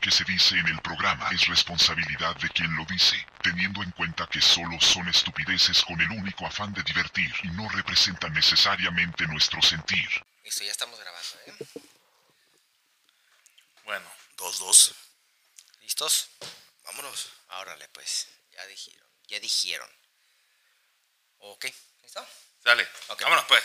lo que se dice en el programa es responsabilidad de quien lo dice, teniendo en cuenta que solo son estupideces con el único afán de divertir y no representan necesariamente nuestro sentir. Listo, ya estamos grabando, ¿eh? Bueno, dos, dos. ¿Listos? Vámonos. Órale, pues. Ya dijeron. Ya dijeron. Ok, ¿listo? Dale. Ok. Vámonos pues.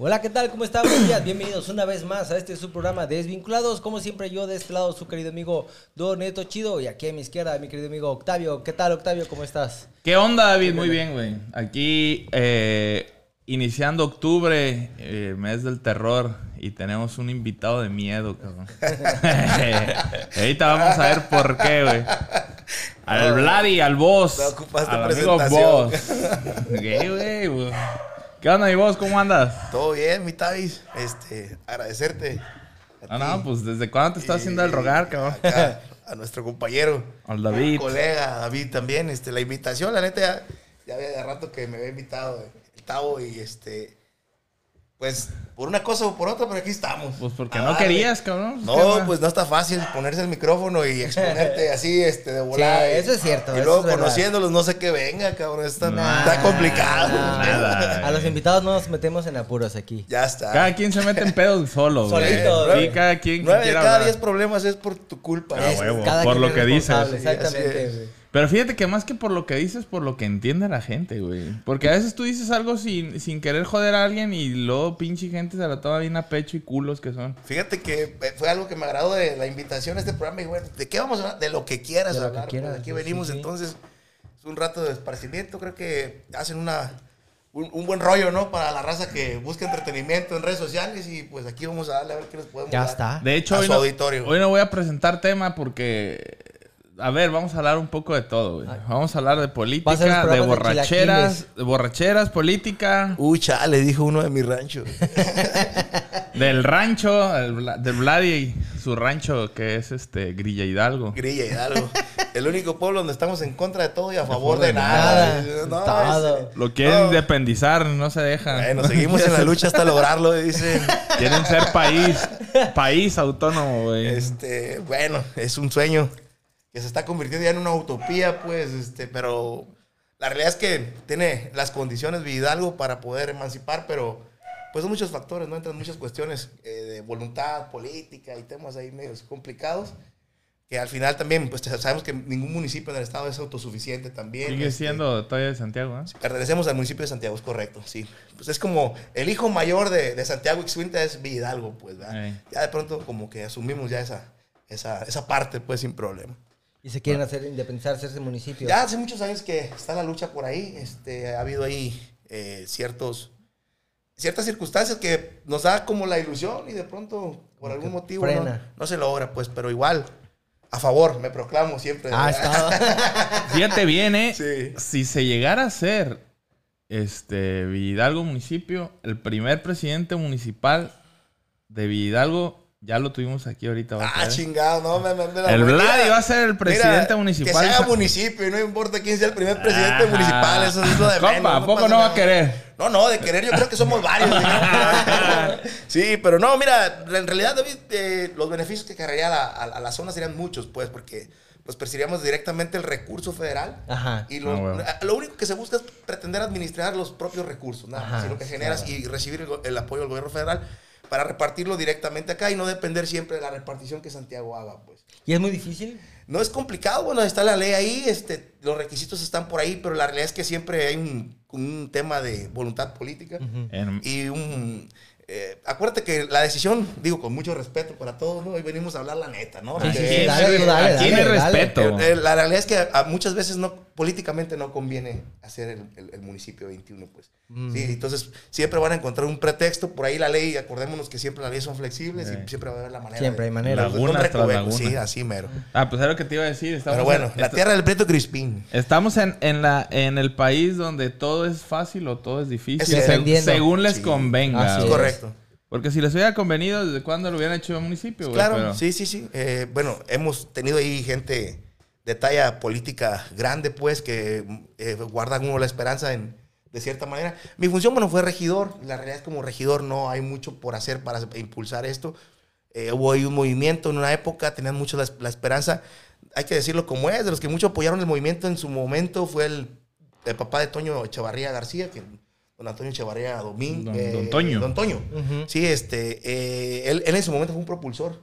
Hola, ¿qué tal? ¿Cómo están? Buenos días, bienvenidos una vez más a este su programa Desvinculados. Como siempre, yo de este lado, su querido amigo Don Neto Chido. Y aquí a mi izquierda, mi querido amigo Octavio. ¿Qué tal, Octavio? ¿Cómo estás? ¿Qué onda, David? Muy bien, güey. Aquí eh, iniciando octubre, eh, mes del terror, y tenemos un invitado de miedo, cabrón. Ahorita vamos a ver por qué, güey. Al Vladi, al boss. Al amigo boss. ¿Qué, güey? ¿Qué onda, mi boss? ¿Cómo andas? Todo bien, mi Tavis. Este, agradecerte. a No, pues desde cuándo te estás y haciendo el rogar, cabrón. acá, a nuestro compañero. Al David. Colega, David también. Este, la invitación, la neta, ya, ya había de rato que me había invitado eh, el Tavo y este. Pues, por una cosa o por otra, pero aquí estamos. Pues porque no querías, cabrón. ¿Qué No, pues no está fácil ponerse el micrófono y exponerte así, este, de volada. Sí, eso es cierto, Y luego verdad. conociéndolos, no sé qué venga, cabrón. Está, Nah, está complicado. Nada. A los invitados no nos metemos en apuros aquí. Ya está. Cada quien se mete en pedos solo, güey. Solito, Sí, güey. cada quien Nueve de cada diez problemas es por tu culpa. Ah, Es- huevo. Cada por lo que dices. Exactamente, güey. Pero fíjate que más que por lo que dices, por lo que entiende la gente, güey. Porque a veces tú dices algo sin, sin querer joder a alguien y luego pinche gente se la toma bien a pecho y culos que son. Fíjate que eh, fue algo que me agradó de la invitación a este programa. Y bueno, ¿de qué vamos a hablar? De lo que quieras De lo que hablar. quieras, pues, aquí sí, venimos, sí, entonces es un rato de esparcimiento. Creo que hacen una un, un buen rollo, ¿no? Para la raza que busca entretenimiento en redes sociales. Y pues aquí vamos a darle a ver qué les podemos Ya dar. está. De hecho, A hoy su no, auditorio. hoy no voy a presentar tema porque... A ver, vamos a hablar un poco de todo, güey. Vamos a hablar de política, de borracheras, de borracheras, política, Uy, chale, dijo uno de mi rancho. del rancho, el del Vladi y su rancho que es este Grilla Hidalgo. Grilla Hidalgo. El único pueblo donde estamos en contra de todo y a favor favor de de nada. nada. No, Todo. Lo quieren no. independizar, no se dejan. Bueno, seguimos en la lucha hasta lograrlo, dicen. Quieren ser país, país autónomo, güey. Este, bueno, es un sueño que se está convirtiendo ya en una utopía, pues, este, pero la realidad es que tiene las condiciones de Hidalgo para poder emancipar, pero pues son muchos factores, ¿no? Entran muchas cuestiones eh, de voluntad política y temas ahí medios complicados, que al final también, pues sabemos que ningún municipio en el estado es autosuficiente también. Sigue este, siendo todavía de Santiago, ¿eh? Pertenecemos al municipio de Santiago, es correcto, sí. Pues es como el hijo mayor de, de Santiago Ixcuintla es Hidalgo, pues, ¿verdad? Ya de pronto como que asumimos ya esa, esa, esa parte, pues, sin problema. Y se quieren hacer independizar, hacerse municipio. Ya hace muchos años que está la lucha por ahí, este, ha habido ahí eh, ciertos, ciertas circunstancias que nos da como la ilusión y de pronto, por algún motivo, no, se logra, pues, pero igual, a favor, me proclamo siempre. Ah. Fíjate bien, ¿eh? Sí. Si se llegara a ser este Hidalgo municipio, el primer presidente municipal de Hidalgo, ya lo tuvimos aquí ahorita. va Ah, chingado, no, me, me, me la El. Vladi va a ser el presidente mira, municipal. Que se haga municipio y no importa quién sea el primer presidente municipal, eso es lo de Compa, menos, ¿a poco no va a querer? No, no, de querer yo creo que somos varios. sí, pero no, mira, en realidad, David, eh, los beneficios que cargaría la- a, a la zona serían muchos, pues, porque pues percibiríamos directamente el recurso federal. Ajá. Y lo, Ah, huevo. lo único que se busca es pretender administrar los propios recursos, nada más, sino que generas claro. y recibir el apoyo del gobierno federal para repartirlo directamente acá y no depender siempre de la repartición que Santiago haga, pues. ¿Y es muy difícil? No es complicado, bueno, está la ley ahí, este, los requisitos están por ahí, pero la realidad es que siempre hay un, un tema de voluntad política y un... eh, acuérdate que la decisión, digo con mucho respeto para todos, ¿no? Hoy venimos a hablar la neta, ¿no? Sí, sí, dale, dale, dale, dale. respeto. eh, la realidad es que a, a muchas veces no políticamente no conviene hacer el, el- el municipio 21, pues. Mm. Sí, entonces siempre van a encontrar un pretexto. Por ahí la ley, acordémonos que siempre las leyes son flexibles Sí. y siempre va a haber la manera. Siempre de- hay manera. de- Lagunas con tras. Sí, así mero. Ah, pues era lo que te iba a decir. Estamos Pero bueno, en, la tierra del Prieto Crispín. Estamos en, en la, en el país donde todo es fácil o todo es difícil. Es seg- dependiendo. según les Sí. convenga. Así Es correcto. Porque si les hubiera convenido, ¿desde cuándo lo hubieran hecho en municipio? güey? Claro, Pero- sí, sí, sí. Eh, bueno, hemos tenido ahí gente de talla política grande, pues, que eh, guardan uno la esperanza en, de cierta manera. Mi función, bueno, fue regidor. La realidad es como regidor no hay mucho por hacer para impulsar esto. Eh, hubo ahí un movimiento en una época, tenían mucho la, la esperanza. Hay que decirlo como es, de los que mucho apoyaron el movimiento en su momento fue el, el papá de Toño Echevarría García, que don Antonio Echevarría Domínguez. Don- don Toño. Don Toño. Sí, este, eh, él, él en ese momento fue un propulsor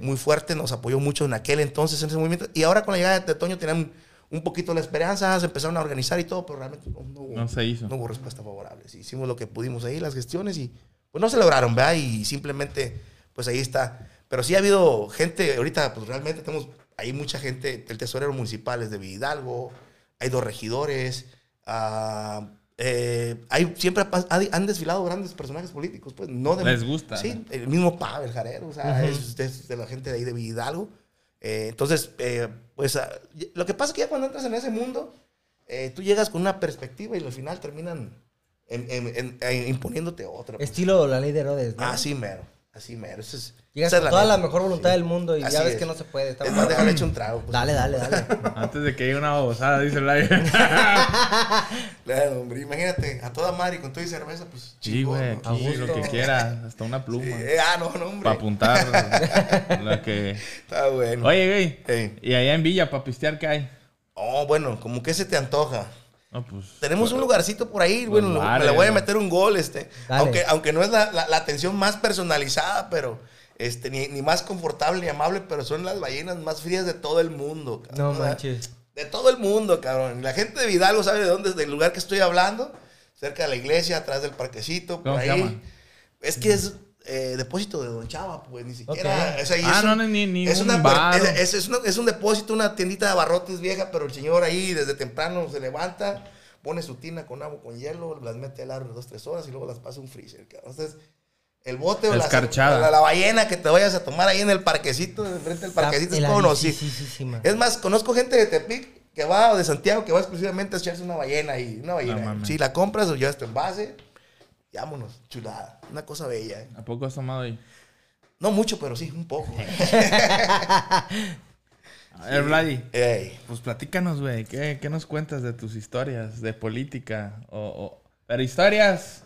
muy fuerte, nos apoyó mucho en aquel entonces en ese movimiento. Y ahora con la llegada de Toño tenían un poquito la esperanza, se empezaron a organizar y todo, pero realmente no, no hubo, No se hizo. no hubo respuesta favorable. Sí, hicimos lo que pudimos ahí, las gestiones, y pues no se lograron, ¿verdad? Y simplemente, pues ahí está. Pero sí ha habido gente, ahorita, pues realmente tenemos, hay mucha gente, el tesorero municipal es de Hidalgo, hay dos regidores, ah, eh, hay, siempre ha- ha- han desfilado grandes personajes políticos, pues no de... Les gusta, Sí, el mismo Pavel Jarero, o sea, es, es de la gente de ahí de Hidalgo. Eh, entonces, eh, pues ah, lo que pasa es que ya cuando entras en ese mundo, eh, tú llegas con una perspectiva y al final terminan en- en- en- en imponiéndote otra. pues. Estilo la ley de Herodes, ¿no? Así mero, así mero. Eso es, Llegas con toda la mejor voluntad Sí. del mundo y Así ya ves es. que no se puede. está Es mal. más, déjale echar un trago. pues. Dale, dale, dale. Antes de que llegue una babosada, dice el aire. Claro, hombre, imagínate, a toda madre y con todo y cerveza, pues Sí, güey, ¿no? aquí lo que quiera, hasta una pluma. Sí, eh, ah, no, no, hombre. Para apuntar lo que... Está bueno. Oye, güey. Ey. ¿Y allá en Villa, para pistear, qué hay? Oh, bueno, como que se te antoja. No, pues... Tenemos un lugarcito por ahí, bueno, Los me le voy a meter un gol, este. Dale. Aunque, aunque no es la, la- la atención más personalizada, pero este, ni, ni más confortable ni amable, pero son las ballenas más frías de todo el mundo. No cabrón. manches. De todo el mundo, cabrón. La gente de Vidalgo sabe de dónde del lugar que estoy hablando. Cerca de la iglesia, atrás del parquecito, por ¿Cómo se ahí. llama? Es que es eh, depósito de Don Chava, pues ni siquiera. Ok. es ahí, Ah, es no, ni- ni es un una bar. es, es- es una- es un depósito, una tiendita de abarrotes vieja, pero el señor ahí desde temprano se levanta, pone su tina con agua con hielo, las mete al árbol dos, tres horas y luego las pasa un freezer. cabrón. Entonces, el bote o la, Escarchada. la, la ballena que te vayas a tomar ahí en el parquecito, enfrente del parquecito, es conocido. heladísima. Es más, conozco gente de Tepic que va, o de Santiago, que va exclusivamente a echarse una ballena y una ballena. No si la compras o llevas tu envase, vámonos, chulada. Una cosa bella. ¿eh? ¿A poco has tomado ahí? No mucho, pero sí, un poco. A ver, Vladi. Ey. Pues platícanos, güey. ¿Qué, qué nos cuentas de tus historias de política? O, o- pero historias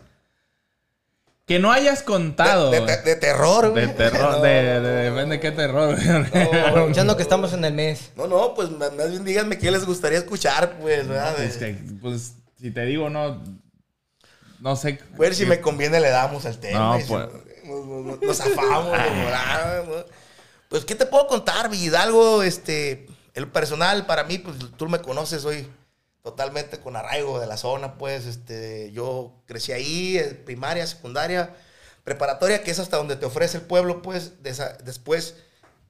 que no hayas contado. De, de- de- de terror, güey. De terror, No, de, de- depende de qué terror. güey. Aprovechando que estamos en el mes. No, no, pues más bien díganme qué les gustaría escuchar, pues, ¿verdad? Pues, que, pues, si te digo, no. No sé. Ver si me conviene le damos al tema. No, si pues. nos, nos- nos- nos zafamos ¿no? Pues, ¿qué te puedo contar, Hidalgo? Este, el personal, para mí, pues, tú me conoces, soy totalmente con arraigo de la zona, pues, este, yo crecí ahí, eh, primaria, secundaria, preparatoria, que es hasta donde te ofrece el pueblo, pues, de después,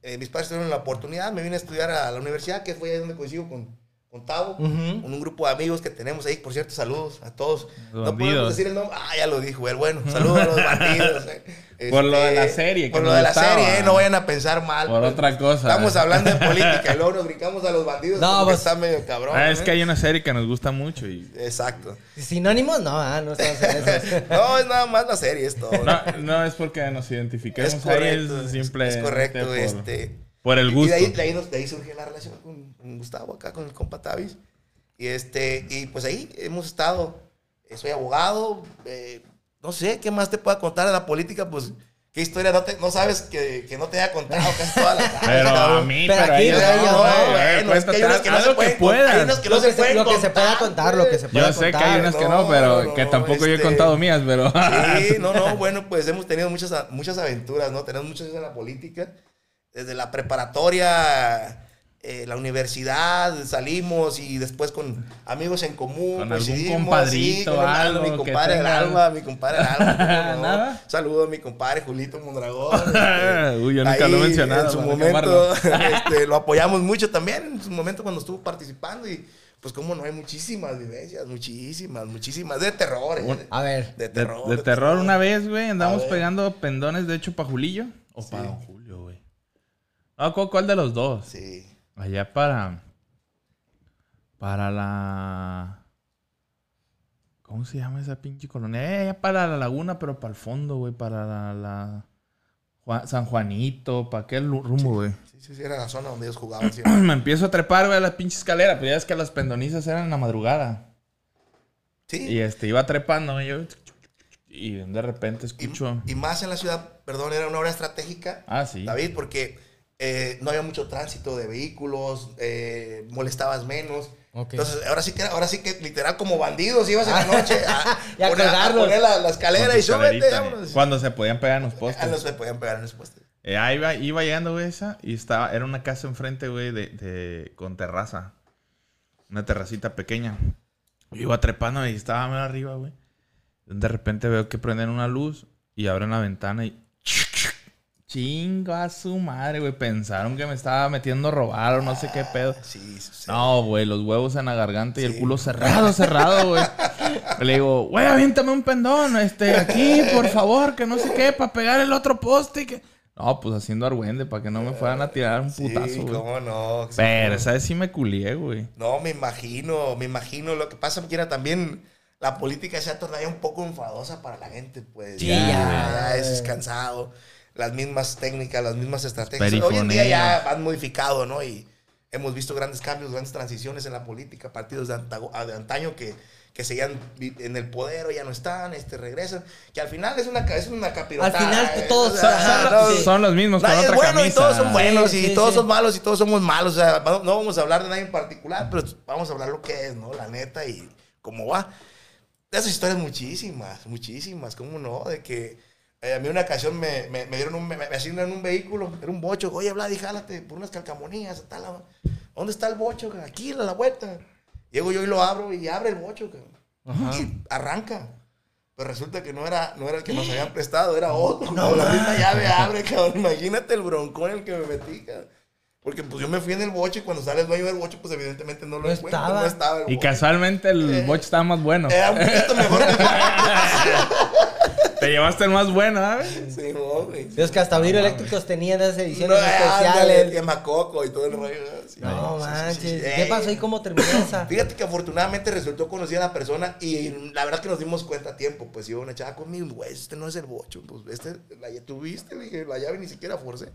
eh, mis padres tuvieron la oportunidad, me vine a estudiar a la universidad, que fue ahí donde coincido con, con Tavo, con un grupo de amigos que tenemos ahí, por cierto, saludos a todos. Los no podemos bandidos. decir el nombre, ah, ya lo dijo él, bueno, saludos a los bandidos. eh. Por lo de la Este, serie que Por lo de la serie, eh, no vayan a pensar mal. Por pues. otra cosa. Estamos hablando de política y luego nos brincamos a los bandidos. No, No, pues- está medio cabrón. Ah, es ¿eh? que hay una serie que nos gusta mucho y. Exacto. Sinónimos, no, ah, no estamos en eso. No, es nada más la serie, es todo. No, no es porque nos identifiquemos es ahí, correcto. es simple. es correcto. por, este, por el Y gusto. de ahí, de ahí nos- de ahí surge la relación con, con Gustavo acá, con el compa Tavis. Y, este, y pues ahí hemos estado. eh, Soy abogado. eh, no sé, ¿qué más te pueda contar de la política? Pues, ¿qué historia no, te, no sabes que, que no te haya contado casi toda la tarde, Pero a mí, Pero pero, aquí ahí no, no, no, es que hay unas que no haz se lo pueden que contar, hay puedas. unas que no Lo se que se- pueden lo que se pueda contar, contar, güey. lo que se pueda Yo sé que hay contar. unas que no, no, pero no, que no, tampoco yo he contado mías, pero. Sí, no, no, bueno, pues hemos tenido muchas, muchas aventuras, ¿no? Tenemos muchas en la política. Desde la preparatoria, eh, la universidad, salimos y después con amigos en común. Con algún compadrito, con un- algo mi compadre del tenga- alma, mi compadre del alma. ¿no? ¿Nada? Saludo a mi compadre Julito Mondragón. este, Uy, yo nunca lo he mencionado, En su momento, este, lo apoyamos mucho también, en su momento cuando estuvo participando y pues como no hay muchísimas vivencias, muchísimas, muchísimas, de terror. eh, Un- A ver, de De, terror. de terror una vez, güey, andamos pegando pendones, de hecho, para Julillo. O Julio, güey. No, ¿cuál, cuál de los dos? Sí. Allá para. Para la. ¿Cómo se llama esa pinche colonia? Eh, allá para la laguna, pero para el fondo, güey. Para la. la- Juan- San Juanito, para aquel rumbo, güey. Sí, sí, sí, era la zona donde ellos jugaban. sí. Me empiezo a trepar, güey, a la pinche escalera. Pero ya es que las pendonizas eran en la madrugada. Sí. Y este, iba trepando, güey, yo. Y de repente Y, escucho. y más en la ciudad, perdón, era una hora estratégica, Ah, sí. David, porque eh, no había mucho tránsito de vehículos, eh, molestabas menos. Entonces, ahora sí que ahora sí que literal como bandidos ibas en la noche a, Y a poner, a colgarlos. poner la, la escalera y súbete, vámonos. eh. Cuando se podían pegar en los postes. Ah, no se podían pegar en los postes. Eh, ahí iba, iba llegando, güey, esa. Y estaba, era una casa enfrente, güey, de, de- con terraza. Una terracita pequeña. Yo iba trepando y estaba más arriba, güey. De repente veo que prenden una luz y abren la ventana y. Chingo a su madre, güey. Pensaron que me estaba metiendo a robar o no sé qué pedo. Sí, sí, sí. No, güey, los huevos en la garganta y el Sí. culo cerrado, cerrado, güey. Le digo, güey, aviéntame un pendón, este, aquí, por favor, que no sé qué, para pegar el otro poste. y Que... No, pues haciendo argüende, para que no me fueran a tirar un Sí, putazo, güey. cómo no. Pero esa vez sí me culié, güey. No, me imagino, me imagino. Lo que pasa que era también la política se ha tornado un poco enfadosa para la gente, pues. Sí, ya, ya. ya es cansado. Las mismas técnicas, las mismas estrategias. Hoy en día Perifoneo. ya han modificado, ¿no? Y hemos visto grandes cambios, grandes transiciones en la política. Partidos de, antago- de antaño que, que seguían en el poder o ya no están, este, regresan. Que al final es una, es una capirotada. Al final ¿eh? todos- O sea, ajá, no, sí. Son los mismos con Nadie es otra bueno camisa. y todos son buenos Sí, y sí, todos sí. son malos y todos somos malos. O sea, no no vamos a hablar de nadie en particular, pero vamos a hablar lo que es, ¿no? La neta y cómo va. De esas historias muchísimas, muchísimas, ¿cómo no? De que eh, a mí una ocasión me, me, me dieron un, me, me asignan un vehículo, era un bocho. Oye, Vladi, jálate por unas calcamonías. La- ¿Dónde está el bocho? Aquí, a la vuelta. Llego yo y lo abro y abre el bocho. ca. Y arranca. Pero resulta que no era, no era el que nos habían prestado, era otro. No, la misma llave abre, cabrón. Imagínate el broncón en el que me metí, cabrón. Porque pues yo me fui en el bocho y cuando sale el dueño del bocho, pues evidentemente no lo No encuentro. estaba. No estaba el Y casualmente el boche estaba más bueno. Era un poquito mejor que Te llevaste el más bueno, ¿sabes? Sí, no, güey. Es que hasta Vidrio Eléctricos tenían esas No, ediciones ándale, especiales. Quemacoco y todo el rollo. sí. No Sí, sí, manches. sí, sí. ¿Qué pasó y cómo terminó esa? Fíjate que afortunadamente resultó conocida la persona y la verdad que nos dimos cuenta a tiempo. Pues iba una chava conmigo, güey, este no es el bocho. Pues este, la llave tuviste, le dije, la llave ni siquiera forcé.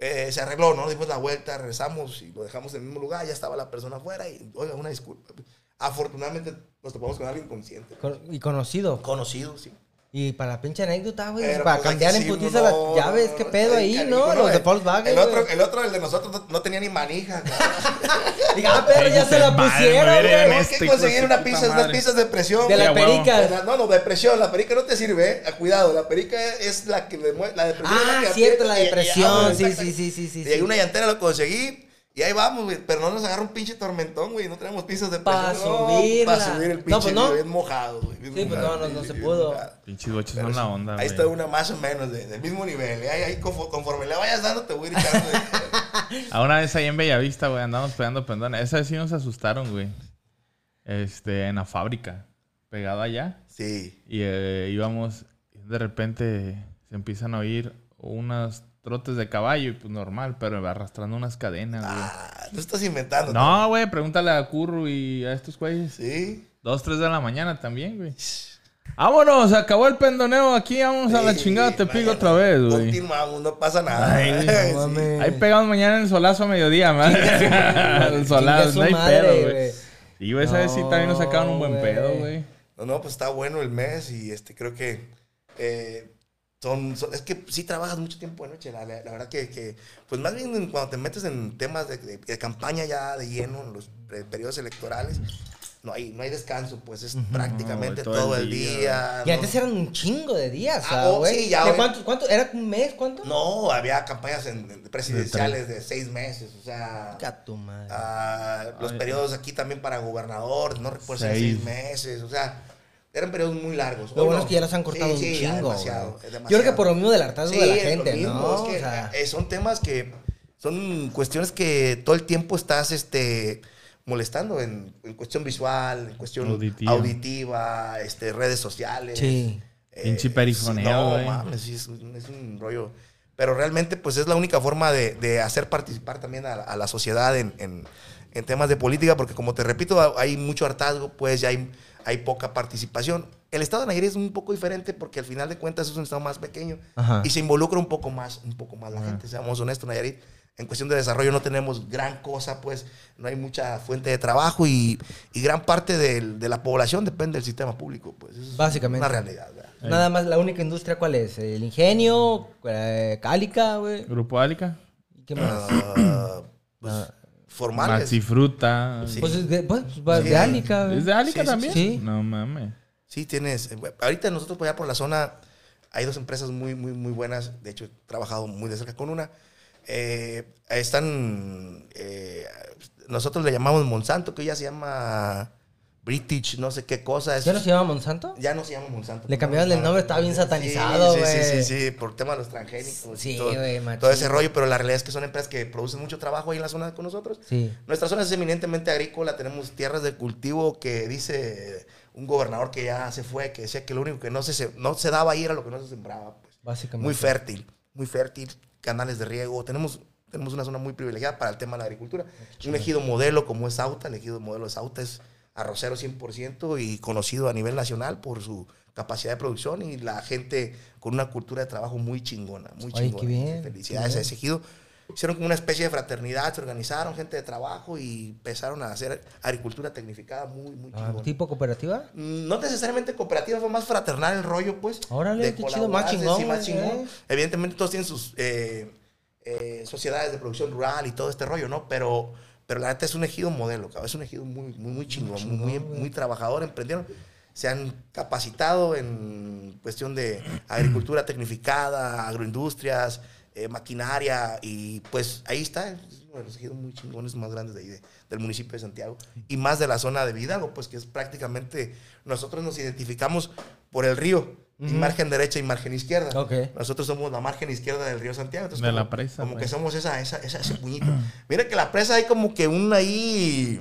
Eh, se arregló, ¿no? Dimos la vuelta, regresamos y lo dejamos en el mismo lugar. Ya estaba la persona afuera y, oiga, una disculpa. Afortunadamente nos topamos con alguien consciente. Con- y conocido. Conocido, sí. Y para la pinche anécdota, güey. Pero, para pues, cambiar hay en putiza las no, llaves, qué pedo ahí, ¿no? Los de el- Volkswagen. El otro, el otro, el de nosotros, no, no tenía ni manija. Diga, ah, pero ya se la pusieron, güey. este que de conseguir una pizza, unas pizzas de presión. De la perica. No, no, de presión. La perica no te sirve, ¿eh? Cuidado, la perica es la que. La de presión es la Ah, que cierto, la depresión. Sí, sí, sí, sí, sí. Y hay una llantera, lo conseguí. Y ahí vamos, güey. Pero no nos agarra un pinche tormentón, güey. No tenemos pizzas de presión. Pa' no, subirla. Para subir el No, pinche pues no. bien mojado, güey. Sí, pues no, no, no se pudo. Pinches boches son la onda, Ahí está una más o menos de- del mismo nivel. ¿eh? Ahí, ahí confo- conforme le vayas dando, te voy gritando. A una vez ahí en Bellavista, güey, andamos pegando pendones. Esa vez sí nos asustaron, güey. Este, en la fábrica. Pegado allá. sí. Y eh, íbamos, de repente se empiezan a oír unas trotes de caballo y pues normal, pero arrastrando unas cadenas, güey. Ah, no estás inventando. No, güey, pregúntale a Curru y a estos güeyes. Sí. Dos, tres de la mañana también, güey. Vámonos, acabó el pendoneo aquí, vamos a la Sí, chingada, te pico otra vez, güey. Continuamos, no pasa nada. Ay, güey, Sí. no mames. Ahí pegamos mañana el solazo a mediodía, man. el Chinga solazo, no hay madre, pedo, güey. Y güey, esa vez sí también nos sacaron un buen pedo, güey. güey. No, no, pues está bueno el mes y este creo que eh, son, son- es que sí trabajas mucho tiempo de noche, la, la- la verdad que, que, pues más bien en- cuando te metes en temas de, de- de campaña ya de lleno, en los periodos electorales, no hay, no hay descanso, pues es prácticamente No, todo, el día. Y ¿no? antes eran un chingo de días, Ah, oh, sí, ya, ¿De cuánto, cuánto? ¿Era un mes? ¿Cuánto? No, había campañas en- en presidenciales de seis meses, o sea... Madre. Ah, los Ay. periodos aquí también para gobernador, no recuerdo Seis. seis meses, o sea, eran periodos muy largos. Lo bueno no. es que ya los han cortado Sí, un sí, chingo. demasiado, es Yo creo que demasiado. por lo mismo del hartazgo Sí, de la es lo gente, mismo, ¿no? es que, o sea, eh, son temas que son cuestiones que todo el tiempo estás este, molestando en, en cuestión visual, en cuestión Auditiva. auditiva, este, redes sociales. sí. Eh, Pinche perifoneo, sí, No, mames, sí, es, un- es un rollo. Pero realmente, pues es la única forma de, de hacer participar también a, a la sociedad en, en- en temas de política, porque como te repito, hay mucho hartazgo, pues ya hay, hay poca participación. El estado de Nayarit es un poco diferente porque al final de cuentas es un estado más pequeño Ajá. y se involucra un poco más, un poco más la gente, seamos honestos, Nayarit. en cuestión de desarrollo no tenemos gran cosa, pues no hay mucha fuente de trabajo y, y gran parte de la población depende del sistema público. Pues eso es Básicamente. una realidad. ¿verdad? Nada más, la única industria, ¿cuál es? El ingenio, eh, cálica, güey. Grupo Álica. ¿Y ¿Qué más? Ah, pues, formales. Maxifruta. Sí. Pues es de, pues, pues, Sí. de Álica, güey. ¿Es de Álica Sí, también? sí. No mames. Sí, tienes. eh, Ahorita nosotros por allá por la zona hay dos empresas muy, muy, muy buenas. De hecho, he trabajado muy de cerca con una. Eh, están. eh, nosotros le llamamos Monsanto, que ya se llama British, no sé qué cosa. Es, ¿Ya no se llama Monsanto? ya no se llama Monsanto. Le cambiaron el nombre, estaba bien satanizado, Sí, sí, sí, güey. sí, sí, por tema de los transgénicos. Sí, todo, güey, machín. todo ese rollo, pero la realidad es que son empresas que producen mucho trabajo ahí en la zona con nosotros. Sí. Nuestra zona es eminentemente agrícola, tenemos tierras de cultivo que dice un gobernador que ya se fue, que decía que lo único que no se, no se daba ahí era lo que no se sembraba. Pues. Básicamente. Muy fértil, muy fértil, canales de riego, tenemos, tenemos una zona muy privilegiada para el tema de la agricultura. Un ejido modelo como es Auta, el ejido modelo de Auta es arrocero 100% y conocido a nivel nacional por su capacidad de producción y la gente con una cultura de trabajo muy chingona, muy Ay, chingona. qué bien, Felicidades qué a ese ejido. Hicieron como una especie de fraternidad, se organizaron gente de trabajo y empezaron a hacer agricultura tecnificada muy, muy Ah, chingona. ¿Tipo cooperativa? No necesariamente cooperativa, fue más fraternal el rollo, pues. Órale, de qué chido, más colaborarse, chingón, sí, más güey, chingón. eh. Evidentemente todos tienen sus eh, eh, sociedades de producción rural y todo este rollo, ¿no? Pero, pero la neta es un ejido modelo, cabrón. Es un ejido muy, muy, muy chingón, muy, muy, muy trabajador, emprendieron. Se han capacitado en cuestión de agricultura tecnificada, agroindustrias, eh, maquinaria, y pues ahí está, es uno de los ejidos muy chingones más grandes de ahí, de- del municipio de Santiago, y más de la zona de Vidalgo, pues que es prácticamente, nosotros nos identificamos por el río, y margen derecha y margen izquierda. Ok. Nosotros somos la margen izquierda del río Santiago. entonces De como, la presa, Como pues. que somos esa, esa, esa- ese puñito. Mira que la presa hay como que un ahí...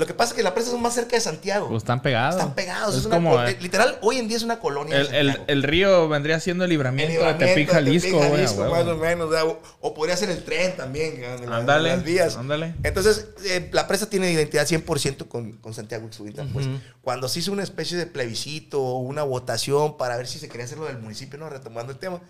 Lo que pasa es que la presa es más cerca de Santiago. Pues están pegados. Están pegados. Es Es una como co- eh, literal, hoy en día es una colonia. el, el, Santiago. el río vendría siendo el El libramiento, libramiento de Tepic, Jalisco, Tepic, más o menos. o sea, O, o podría ser el tren también. Ándale, las vías. ándale. Entonces, eh, la presa tiene identidad 100% con, con Santiago Ixhuintla, pues. Cuando se hizo una especie de plebiscito o una votación para ver si se quería hacerlo del municipio, ¿no? Retomando el tema.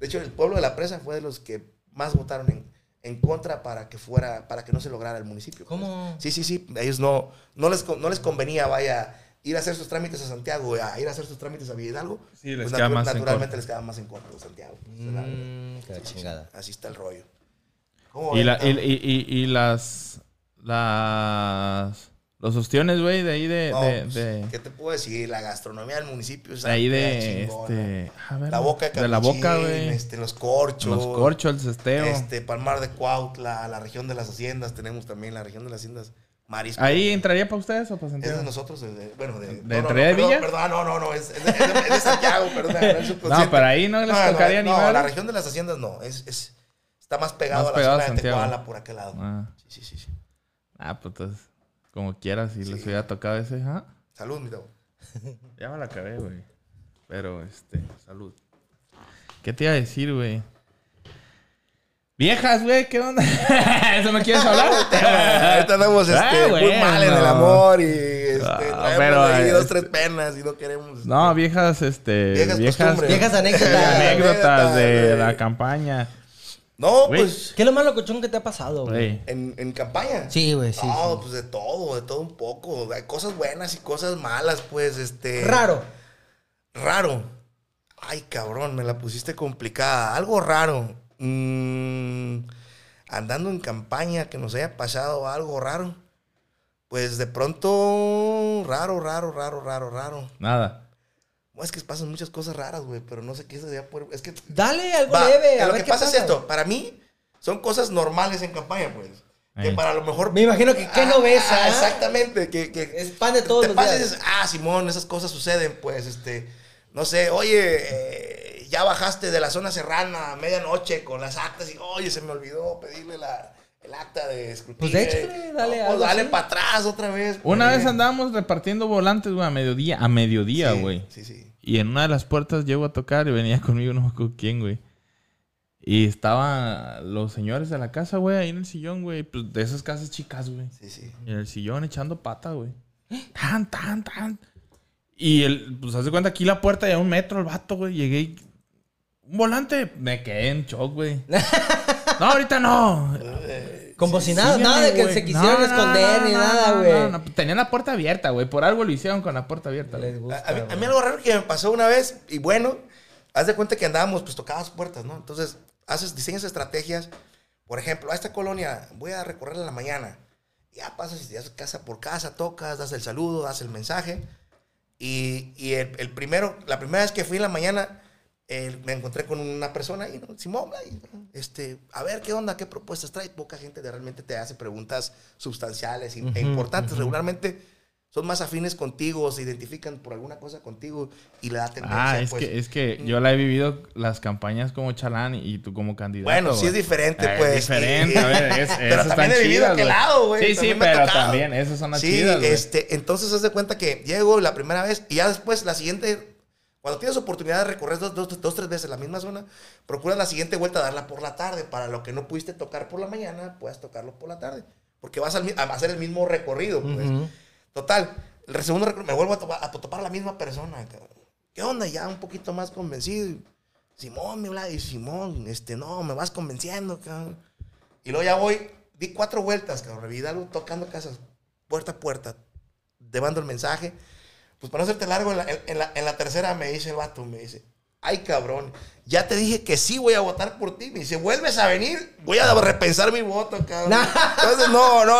De hecho, el pueblo de la presa fue de los que más votaron en, en contra para que fuera, para que no se lograra el municipio. pues. ¿Cómo? Sí, sí, sí. Ellos no, no, les, con- no les convenía, vaya, ir a hacer sus trámites a Santiago, a ir a hacer sus trámites a Hidalgo. Sí, les pues queda natu- más en naturalmente corto. les queda más en corto Santiago. pues. Mm, Sí, sí. Así está el rollo. ¿Cómo Y, ven, la, y, cabrón? y, y- y las, las... Los ostiones, güey, de ahí de... No, de, pues, de- ¿Qué te puedo decir? La gastronomía del municipio es de ahí de... Este, a ver, la boca de, de la boca, güey. Este, los corchos. Los corchos, el cesteo. Este, Palmar de Cuautla, la región de las haciendas. Tenemos también la región de las haciendas Marisco. ¿Ahí entraría para ustedes o para Es Santiago? de nosotros, de, bueno, de... ¿De no, no, de Villa? Perdón, perdón, no, no, no, es, es de, es de- es Santiago, perdón. no, es pero ahí no les tocaría ni No, la región de las haciendas no, es, es, está más pegado Más a la pegado zona de. Tecuala por aquel lado. Ah, sí, sí. sí. ah, pues entonces, como quieras, si les hubiera tocado ese, ¿ah? Salud, mi. Ya me la acabé, güey. Pero, este, salud. ¿Qué te iba a decir, güey? Viejas, güey, ¿qué onda? ¿Eso me quieres hablar? Ahorita andamos este, Ah, muy bueno. mal en el amor y este, Ah, pero, ahí eh, dos, este- tres penas y no queremos. este, No, viejas, este. Viejas Viejas, costumbres. Viejas anécdotas. anécdotas de la campaña. No, Güey. pues ¿Qué es lo más locochón que te ha pasado, güey? Güey. en, en campaña. Sí, güey, sí, No, sí. pues de todo, de todo un poco. Hay cosas buenas y cosas malas, pues, este. Raro. Raro. Ay, cabrón, me la pusiste complicada. Algo raro. Mm, andando en campaña que nos haya pasado algo raro. Pues de pronto, raro, raro, raro, raro, raro. Nada. Es que pasan muchas cosas raras, güey, pero no sé qué sería por... Es que... Dale algo Va, leve. A lo ver que qué pasa, es esto. Para mí, son cosas normales en campaña, pues. Que para lo mejor... Me imagino que, ¿qué no ves, ah? Exactamente. Que, que Es pan de todos te los días. ah, Simón, esas cosas suceden, pues, este... No sé, oye, eh, ya bajaste de la zona serrana a medianoche con las actas y, oye, se me olvidó pedirle la, el acta de escrutinio. Pues échale, dale No, pues algo dale así. para atrás otra vez. Una pues. vez andábamos repartiendo volantes, güey, a mediodía. A mediodía, Sí, güey. Sí, sí. Y en una de las puertas llego a tocar y venía conmigo, no me acuerdo quién, güey. Y estaban los señores de la casa, güey, ahí en el sillón, güey. Pues de esas casas chicas, güey. Sí, sí. En el sillón echando pata, güey. Tan, tan, tan. Y el, pues hace cuenta aquí la puerta ya un metro el vato, güey. Llegué y. Un volante. Me quedé en shock, güey. No, ahorita no. Como si nada, nada de que se quisieran No, esconder no, ni no, nada, güey. no, no. Tenían la puerta abierta, güey. Por algo lo hicieron con la puerta abierta. Les gusta, A, mí, a mí algo raro que me pasó una vez, y bueno, haz de cuenta que andábamos, pues tocabas puertas, ¿no? Entonces, haces, diseñas estrategias. Por ejemplo, a esta colonia voy a recorrerla en la mañana. Ya pasas y das casa por casa, tocas, das el saludo, das el mensaje. Y, y el, el primero, la primera vez que fui en la mañana, eh, me encontré con una persona ahí, ¿no? Simón, ahí, este, a ver qué onda, qué propuestas trae. Poca gente de realmente te hace preguntas sustanciales y- e importantes. Regularmente son más afines contigo, se identifican por alguna cosa contigo y le da tendencia. Ah, es pues. que, es que yo la he vivido las campañas como chalán y tú como candidato. Bueno, sí es diferente, Eh, pues. Es diferente, a ver, es, Pero también he vivido chidas, aquel güey. lado, güey. Sí, sí, también pero tocado. también, esas son las Sí, chidas, este, entonces haz de cuenta que llego la primera vez y ya después la siguiente, cuando tienes oportunidad de recorrer dos, dos, dos, tres veces la misma zona, procura la siguiente vuelta darla por la tarde para lo que no pudiste tocar por la mañana, puedas tocarlo por la tarde. Porque vas al mi- a hacer el mismo recorrido, pues. Total, el segundo recorrido me vuelvo a, a topar a la misma persona. ¿Qué onda? Ya un poquito más convencido. Simón, mi Vlad, y Simón, este, no, me vas convenciendo, cabrón. Y luego ya voy, di cuatro vueltas, cabrón, Vidalgo tocando casas, puerta a puerta, llevando el mensaje. Pues para no hacerte largo, en la, en- la- en la tercera me dice el vato, me dice, ay cabrón, ya te dije que sí voy a votar por ti. Me dice, vuelves a venir, voy a repensar mi voto, cabrón. Entonces, no, no,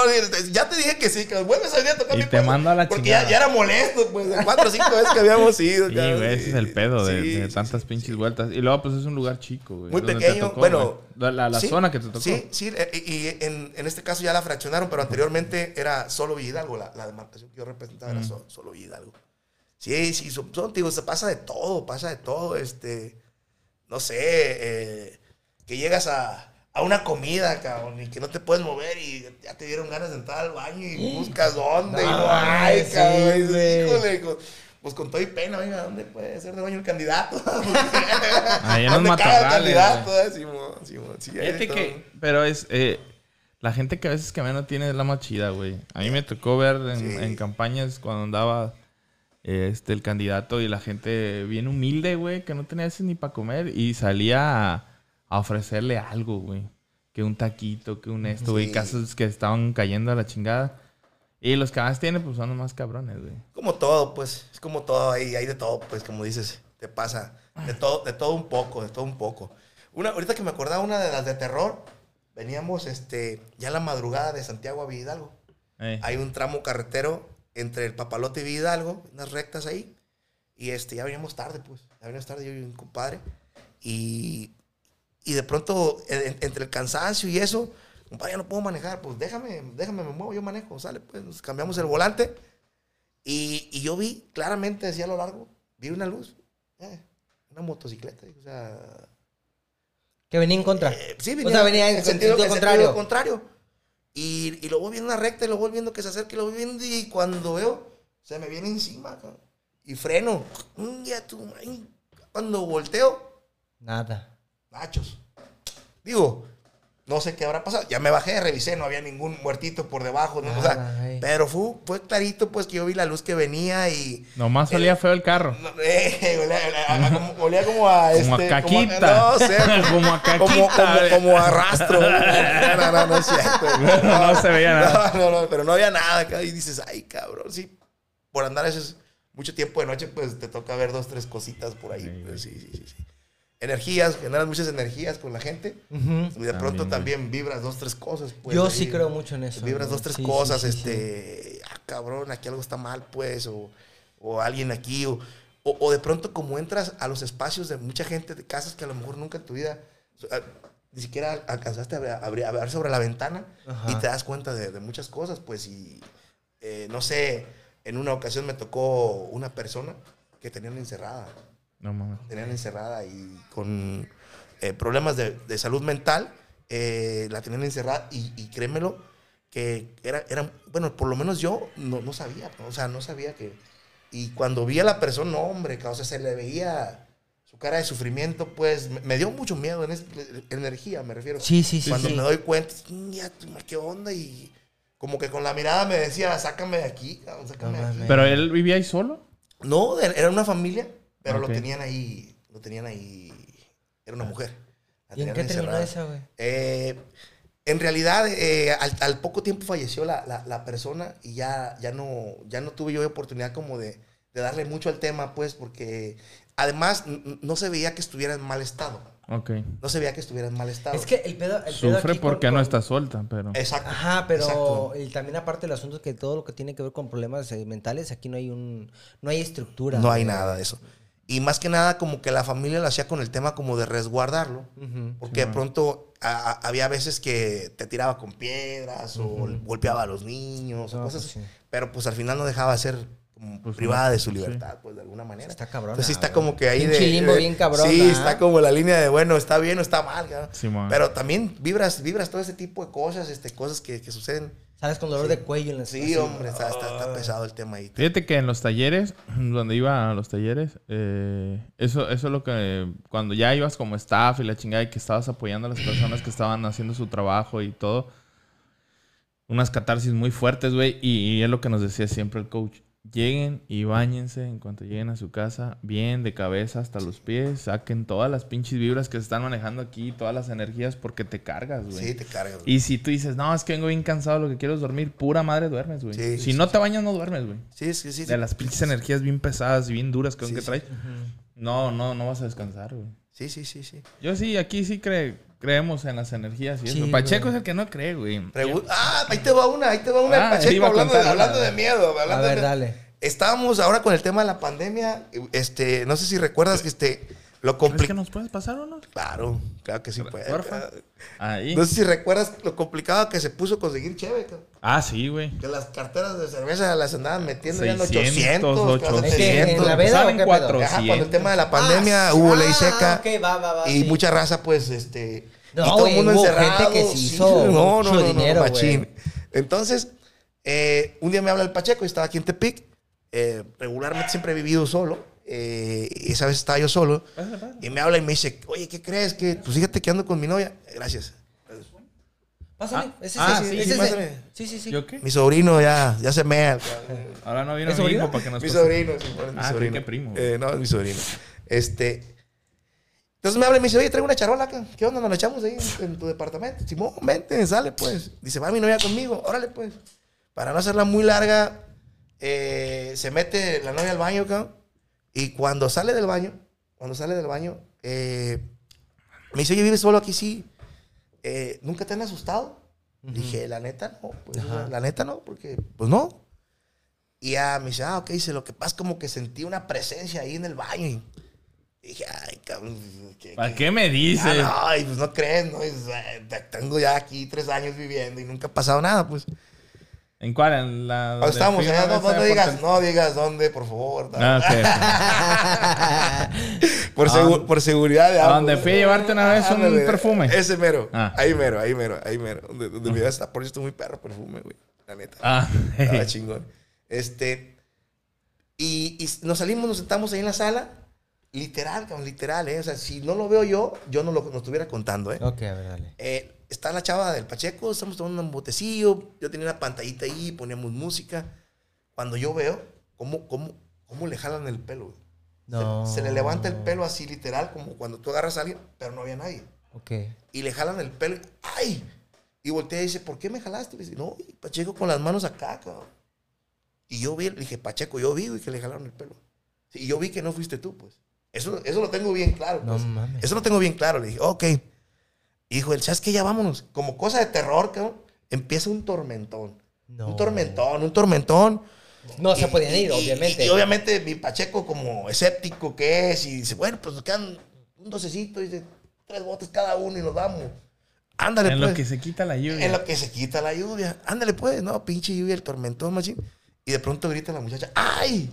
ya te dije que sí, cabrón, vuelves a venir a tocar Y mi te mando a la Porque ya, ya era molesto, pues, de cuatro o cinco veces que habíamos ido, Sí, cabrón. güey, ese es el pedo de, Sí, de sí, tantas sí, pinches sí. vueltas. Y luego, pues es un lugar chico, güey. Muy te pequeño, tocó, bueno. güey. La, la- la sí, zona que te tocó. Sí, sí, eh, y y en, en este caso ya la fraccionaron, pero anteriormente era solo Villahidalgo, la, la demarcación que yo representaba era so- solo Villahidalgo. Sí, sí, son, son, digo, se pasa de todo, pasa de todo, este, no sé, eh, que llegas a, a una comida, cabrón, y que no te puedes mover y ya te dieron ganas de entrar al baño y buscas dónde y no No, hay, sí, cabrón. Híjole, con- pues con todo y pena, oiga, ¿dónde puede ser de baño el candidato? Ahí en ¿Dónde el candidato? Fíjate que, pero es, eh, la gente que a veces que menos tiene es la más chida, güey. A mí me tocó ver en, campañas cuando andaba este, el candidato y la gente bien humilde, güey, que no tenía ni para comer y salía a, a ofrecerle algo, güey. Que un taquito, que un esto, güey. Sí. Casos que estaban cayendo a la chingada. Y los que más tienen, pues son los más cabrones, güey. Como todo, pues, es como todo, ahí hay de todo, pues, como dices, te pasa, de todo, de todo un poco, de todo un poco. Una, ahorita que me acordaba una de las de terror, veníamos, este, ya la madrugada de Santiago a Hidalgo. Eh. Hay un tramo carretero entre el Papalote y Hidalgo, unas rectas ahí, y este, ya veníamos tarde, pues, ya veníamos tarde yo y un compadre, y, y de pronto, en- entre el cansancio y eso, compadre, ya no puedo manejar, pues déjame, déjame, me muevo, yo manejo, sale, pues, nos cambiamos el volante, y, y yo vi claramente, decía a lo largo, vi una luz, eh, una motocicleta, o sea, Que venía en contra. eh, sí, o sea, venía en sentido, en contrario. contrario. Y, y lo voy viendo una recta y lo voy viendo que se acerca y lo voy viendo y cuando veo, se me viene encima, cabrón. Y freno. Cuando volteo, Nada. nachos. Digo, no sé qué habrá pasado. Ya me bajé, revisé, no había ningún muertito por debajo. ¿no? O sea, pero fue, fue clarito, pues, que yo vi la luz que venía y... Nomás olía feo el carro. No, eh, olía, olía- como, olía como a... Como a este, caquita. no sé. Como a caquita, como, a rastro. No, no, no, no es cierto. No se veía nada. No, no, no, pero no había nada. Y dices, ay, cabrón, sí. Por andar ese mucho tiempo de noche, pues te toca ver dos, tres cositas por ahí. Sí, pues, sí, sí, sí, sí. Energías, generas muchas energías con la gente. Y de pronto También, también vibras dos, tres cosas. Pues, Yo ahí. sí creo mucho en eso. Vibras güey. dos, tres Sí, cosas, sí, sí. este, ah, cabrón, aquí algo está mal, pues, o, o alguien aquí, o, o, o de pronto como entras a los espacios de mucha gente, de casas que a lo mejor nunca en tu vida, ni siquiera alcanzaste a ver, a ver- a ver sobre la ventana Ajá. y te das cuenta de, de muchas cosas, pues, y eh, no sé, en una ocasión me tocó una persona que tenían encerrada, No mames. tenían encerrada y con eh, problemas de, de salud mental, eh, la tenían encerrada y, y créemelo, que era, era, bueno, por lo menos yo no, no sabía, o sea, no sabía que... Y cuando vi a la persona, no, hombre, o sea, se le veía su cara de sufrimiento, pues me, me dio mucho miedo, en ese- energía me refiero. Sí, sí, sí. Cuando sí. me doy cuenta, "Mm, ya, tú, ¿qué onda? Y como que con la mirada me decía, sácame de aquí, sácame No de aquí. ¿Pero él vivía ahí solo? No, era una familia, pero lo tenían ahí, lo tenían ahí, era una mujer. La ¿Y en qué terminó encerrada. esa, güey? Eh, en realidad, eh, al, al poco tiempo falleció la, la- la persona y ya, ya, no, ya no tuve yo oportunidad como de, de darle mucho al tema, pues, porque además no se veía que estuviera en mal estado. Ok. No se veía que estuviera en mal estado. Es que el pedo. El pedo Sufre aquí con- porque no con- está suelta, pero... Exacto. Ajá, pero exacto. y también aparte el asunto es que todo lo que tiene que ver con problemas eh, mentales, aquí no hay un, no hay estructura. No hay nada de eso. Y más que nada, como que la familia lo hacía con el tema como de resguardarlo. Porque de pronto a- a- había veces que te tiraba con piedras o golpeaba a los niños o cosas pues sí. Pero pues al final no dejaba de ser Pues, privada no, de su sí. libertad, pues de alguna manera. Está Entonces sí está como que ahí de... Pinche limbo de- bien cabrón, Sí, ¿ah? está como la línea de, bueno, está bien o está mal. Simón. Pero también vibras, vibras todo ese tipo de cosas, este, cosas que, que suceden. Sales con dolor de cuello en la Sí, hombre, está, está- está pesado el tema ahí. Fíjate que en los talleres, donde iba a los talleres, eh, eso, eso es lo que cuando ya ibas como staff y la chingada y que estabas apoyando a las personas que estaban haciendo su trabajo y todo, unas catarsis muy fuertes, güey, y, y es lo que nos decía siempre el coach. Lleguen y bañense en cuanto lleguen a su casa, bien de cabeza hasta los pies, saquen todas las pinches vibras que se están manejando aquí, todas las energías, porque te cargas, güey. Sí, te cargas. güey. Y si tú dices, no, es que vengo bien cansado, lo que quiero es dormir, pura madre duermes, güey. Sí, si sí, no te bañas, no duermes, güey. Sí, sí, sí. De las pinches energías bien pesadas y bien duras que, Sí, que sí. traes. No, no, no vas a descansar, güey. Sí, sí, sí, sí. Yo sí, aquí sí cre- creemos en las energías y Sí, eso. Pacheco güey. es el que no cree, güey. Pregu- ah, ahí te va una, ahí te va una Ah, Pacheco hablando, contar de, hablando miedo. A Hablando de miedo. dale. Estábamos ahora con el tema de la pandemia. Este, no sé si recuerdas que este, lo ¿Crees que complicado. nos puedes pasar o no? Claro, claro que sí puede. Porfa. Ahí. No sé si recuerdas lo complicado que se puso conseguir cheve, cabrón. Ah, sí, güey. Que las carteras de cerveza las andaban metiendo ya en 600, 800, cabrón, 800. Es que en 600. la veda, Salen ¿o qué pedo? cuatro. Ajá, cuando el tema de la Ah, pandemia hubo ley seca. ok, va, va, va, y sí. mucha raza, pues, este. No, y todo el mundo hubo encerrado. gente que se sí, hizo no, mucho no, no, dinero, no, machín. güey. Entonces, eh, un día me habla el Pacheco y estaba aquí en Tepic. Eh, regularmente siempre he vivido solo. Eh, y esa vez estaba yo solo. Y me habla y me dice, oye, ¿qué crees? que Pues fíjate que ando con mi novia. Eh, Gracias. Pásale. Ah, ese ah, es sí, ese sí, es- pásame. Sí, sí, sí. ¿Yo qué? Mi sobrino ya, ya se mea. Ahora no vino ¿Es mi sobrino? hijo para que nos Mi pase. sobrino, sí, bueno, mi Ah, sobrino. que primo. Eh, no, es mi sobrino. Este. Entonces me habla y me dice, oye, traigo una charola acá. ¿Qué onda? Nos la echamos ahí en, en tu departamento. Simón, vente, sale pues. Dice, va mi novia conmigo. Órale pues. Para no hacerla muy larga, eh, se mete la novia al baño, cabrón. Y cuando sale del baño, cuando sale del baño, eh, me dice, oye, ¿vives solo aquí? Sí. Eh, ¿Nunca te han asustado? Dije, la neta no. Pues, la neta no, porque, pues no. Y ya me dice, ah, ok, dice, lo que pasa es como que sentí una presencia ahí en el baño. Y dije, ay, cabrón. ¿qué, ¿Para qué- qué me dices? Ah, no, y pues no crees, ¿no? Y, eh, te- tengo ya aquí tres años viviendo y nunca ha pasado nada, pues. ¿En cuál? ¿En la donde estábamos fui allá, no, no, digas, no digas dónde, por favor. Ah, por, ¿A segu- dónde? por seguridad de ¿A ambos. dónde fui a llevarte una vez un perfume? Ese mero. Ah. Ahí mero, ahí mero, ahí mero. Donde, donde me llevas, por cierto, muy perro perfume, güey. La neta. Ah, Estaba chingón. Este. Y, y nos salimos, nos sentamos ahí en la sala. Literal, literal, ¿eh? O sea, si no lo veo yo, yo no lo no estuviera contando, ¿eh? Ok, a ver, dale. Eh, está la chava del Pacheco, estamos tomando un botecillo. Yo tenía una pantallita ahí, poníamos música. Cuando yo veo cómo, cómo, cómo le jalan el pelo, güey. No. Se, le levanta el pelo así, literal, como cuando tú agarras a alguien, pero no había nadie. Ok. Y le jalan el pelo. y, ¡Ay! Y voltea y dice, ¿por qué me jalaste? Le dice, no, y Pacheco con las manos acá, cabrón. Y yo vi, le dije, Pacheco, yo vi güey, que le jalaron el pelo. Y yo vi que no fuiste tú, pues. Eso, eso lo tengo bien claro. No pues. mames. Eso lo tengo bien claro. Le dije, ok. Y dijo él, ¿sabes qué? Ya vámonos. Como cosa de terror, cabrón, empieza un tormentón. No. Un tormentón, un tormentón. No se Y- podían ir, y- y- obviamente. Y, obviamente mi Pacheco como escéptico que es, y dice, bueno, pues nos quedan un docecito, dice, tres botes cada uno y nos vamos. Ándale, en pues. lo que se quita la lluvia. En lo que se quita la lluvia. Ándale, pues, no, pinche lluvia, el tormentón, machín. Y de pronto grita la muchacha, ¡ay!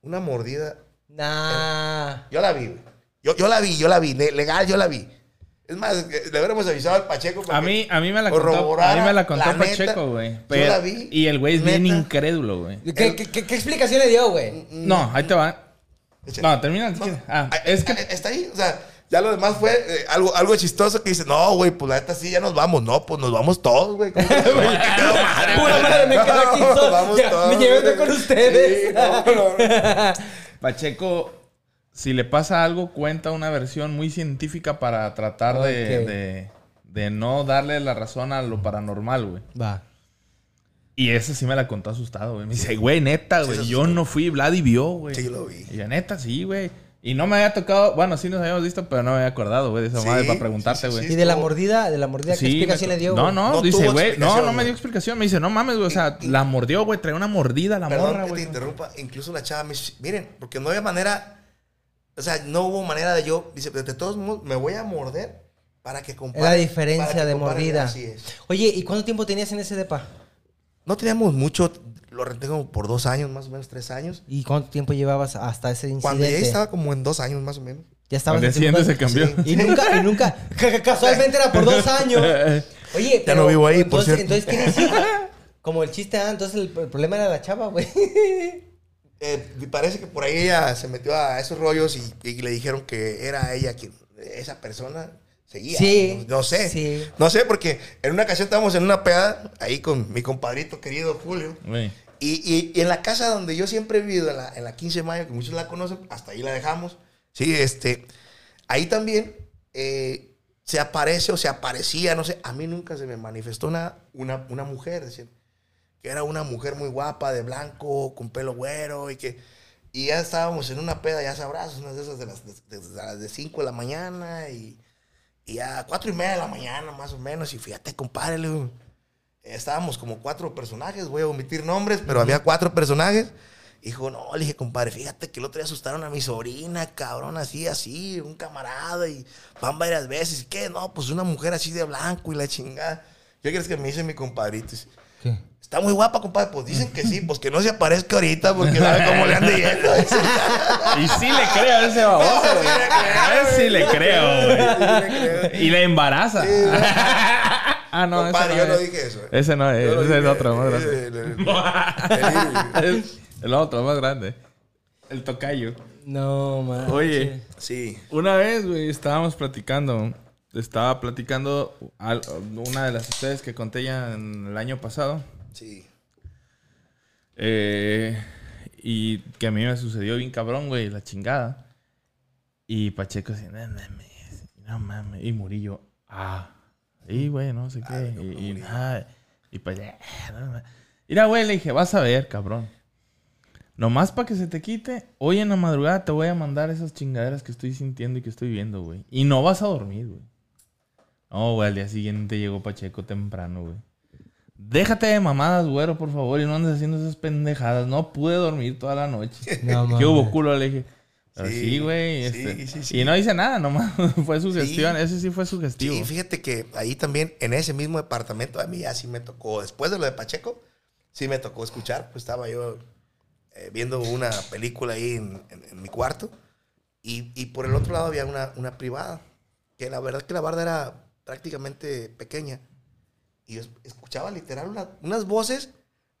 Una mordida. Nah. Yo la vi, güey. Yo, yo la vi, yo la vi. Le- Legal, yo la vi. Es más, eh, le hubiéramos avisado al Pacheco. A mí, a mí me la contó, a mí me la contó neta, Pacheco, güey. Yo la vi. Y el güey es bien incrédulo, güey. ¿Qué, qué, qué- qué explicación le dio, güey? No, ahí te va. No, termina. No. Ah, es que Está ahí, o sea, ya lo demás fue eh, algo, algo chistoso que dice, no, güey, pues la neta sí, ya nos vamos. No, pues nos vamos todos, güey. Pura madre, me quedo aquí No, solo. vamos Ya, todos, me llevé con ustedes. Sí, no, no, no. Pacheco si le pasa algo, cuenta una versión muy científica para tratar de, de, de no darle la razón a lo paranormal, güey. Va. Y esa sí me la contó asustado, güey. Me dice, güey, neta, güey. yo no fui, Vlad y vio, güey. Sí, lo vi. Y yo, neta, sí, güey. Y no me había tocado, bueno, sí nos habíamos visto, pero no me había acordado, güey, de esa Sí, madre para sí, preguntarte, sí, güey. sí. Y de la mordida, de la mordida, ¿qué Sí, explicación me- le dio? No, güey? no, No dice, güey, no, no me dio explicación. Me dice, no mames, güey, o sea, Y- y- la mordió, güey, trae una mordida la Perdón morra, que te güey. interrumpa. Incluso la chava me dice, miren, porque no había manera, o sea, no hubo manera de yo, dice, de todos modos, me voy a morder para que Es comparen. la diferencia de comparen". mordida. Así es. Oye, ¿y cuánto tiempo tenías en ese depa? No teníamos mucho, lo renté como por dos años, más o menos tres años. ¿Y cuánto tiempo llevabas hasta ese incidente? Cuando ya estaba como en dos años más o menos. Ya día en siguiente se cambió. Y nunca, y nunca, ca- ca- casualmente era por dos años. Oye, Ya no vivo ahí, por entonces, cierto. entonces, ¿qué decía? Como el chiste, ah, entonces el, el problema era la chava, güey. Eh, me parece que por ahí ella se metió a esos rollos y, y le dijeron que era ella quien, esa persona seguía. Sí, No, no sé. sí. No sé, porque en una ocasión estábamos en una peda ahí con mi compadrito querido Julio. Güey. Y, en la casa donde yo siempre he vivido, en la, en la 15 de mayo, que muchos la conocen, hasta ahí la dejamos. Sí, este. Ahí también eh, se aparece o se aparecía, no sé, a mí nunca se me manifestó una, una, una mujer, decían, que era una mujer muy guapa, de blanco, con pelo güero, y que. Y ya estábamos en una peda, ya sabrás, unas de esas de las de, de de 5 de la mañana y, y a 4 y media de la mañana, más o menos. Y fíjate, compadre, estábamos como cuatro personajes, voy a omitir nombres, pero había cuatro personajes. Dijo, no, le dije, compadre, fíjate que el otro día asustaron a mi sobrina, cabrón, así, así, un camarada, y van varias veces. ¿Y qué? No, pues una mujer así de blanco y la chingada. ¿Qué crees que me dice mi compadrito? Está muy guapa, compadre. Pues dicen que sí, pues que no se aparezca ahorita porque sabe cómo le ande yendo. Y sí le creo a ese baboso, Sí güey. le creo, A él sí le creo, güey. Sí le creo. Y la embaraza. Sí. ah, no, compadre, ese yo no no es. dije eso. eh. Ese no es, Yo ese es otro, más grande. el- el- el- Es el otro, más grande. El tocayo. No, man. Oye, Sí. una vez, güey, estábamos platicando. Estaba platicando al- una de las ustedes que conté ya en el año pasado. Sí. Eh, y que a mí me sucedió bien cabrón, güey, la chingada. Y Pacheco así, no mames, no mames. Y Murillo, ah, y güey, no sé qué. y, nada. Y pues, eh. Mira, güey, le dije, vas a ver, cabrón. Nomás para que se te quite, hoy en la madrugada te voy a mandar esas chingaderas que estoy sintiendo y que estoy viendo, güey. Y no vas a dormir, güey. No, güey, al día siguiente llegó Pacheco temprano, güey. Déjate de mamadas, güero, por favor, y no andes haciendo esas pendejadas. No pude dormir toda la noche. No, ¿Qué hubo, culo? Le dije. Sí, sí, güey. sí, este, sí, sí. Y no dice nada, nomás fue su Sí. gestión. Ese sí fue sugestivo. Sí, fíjate que ahí también, en ese mismo departamento, a mí ya sí me tocó, después de lo de Pacheco, sí me tocó escuchar, pues estaba yo eh, viendo una película ahí en, en- en mi cuarto, y, y por el otro lado había una, una privada, que la verdad que la barda era prácticamente pequeña, y yo es- escuchaba literal una- unas voces,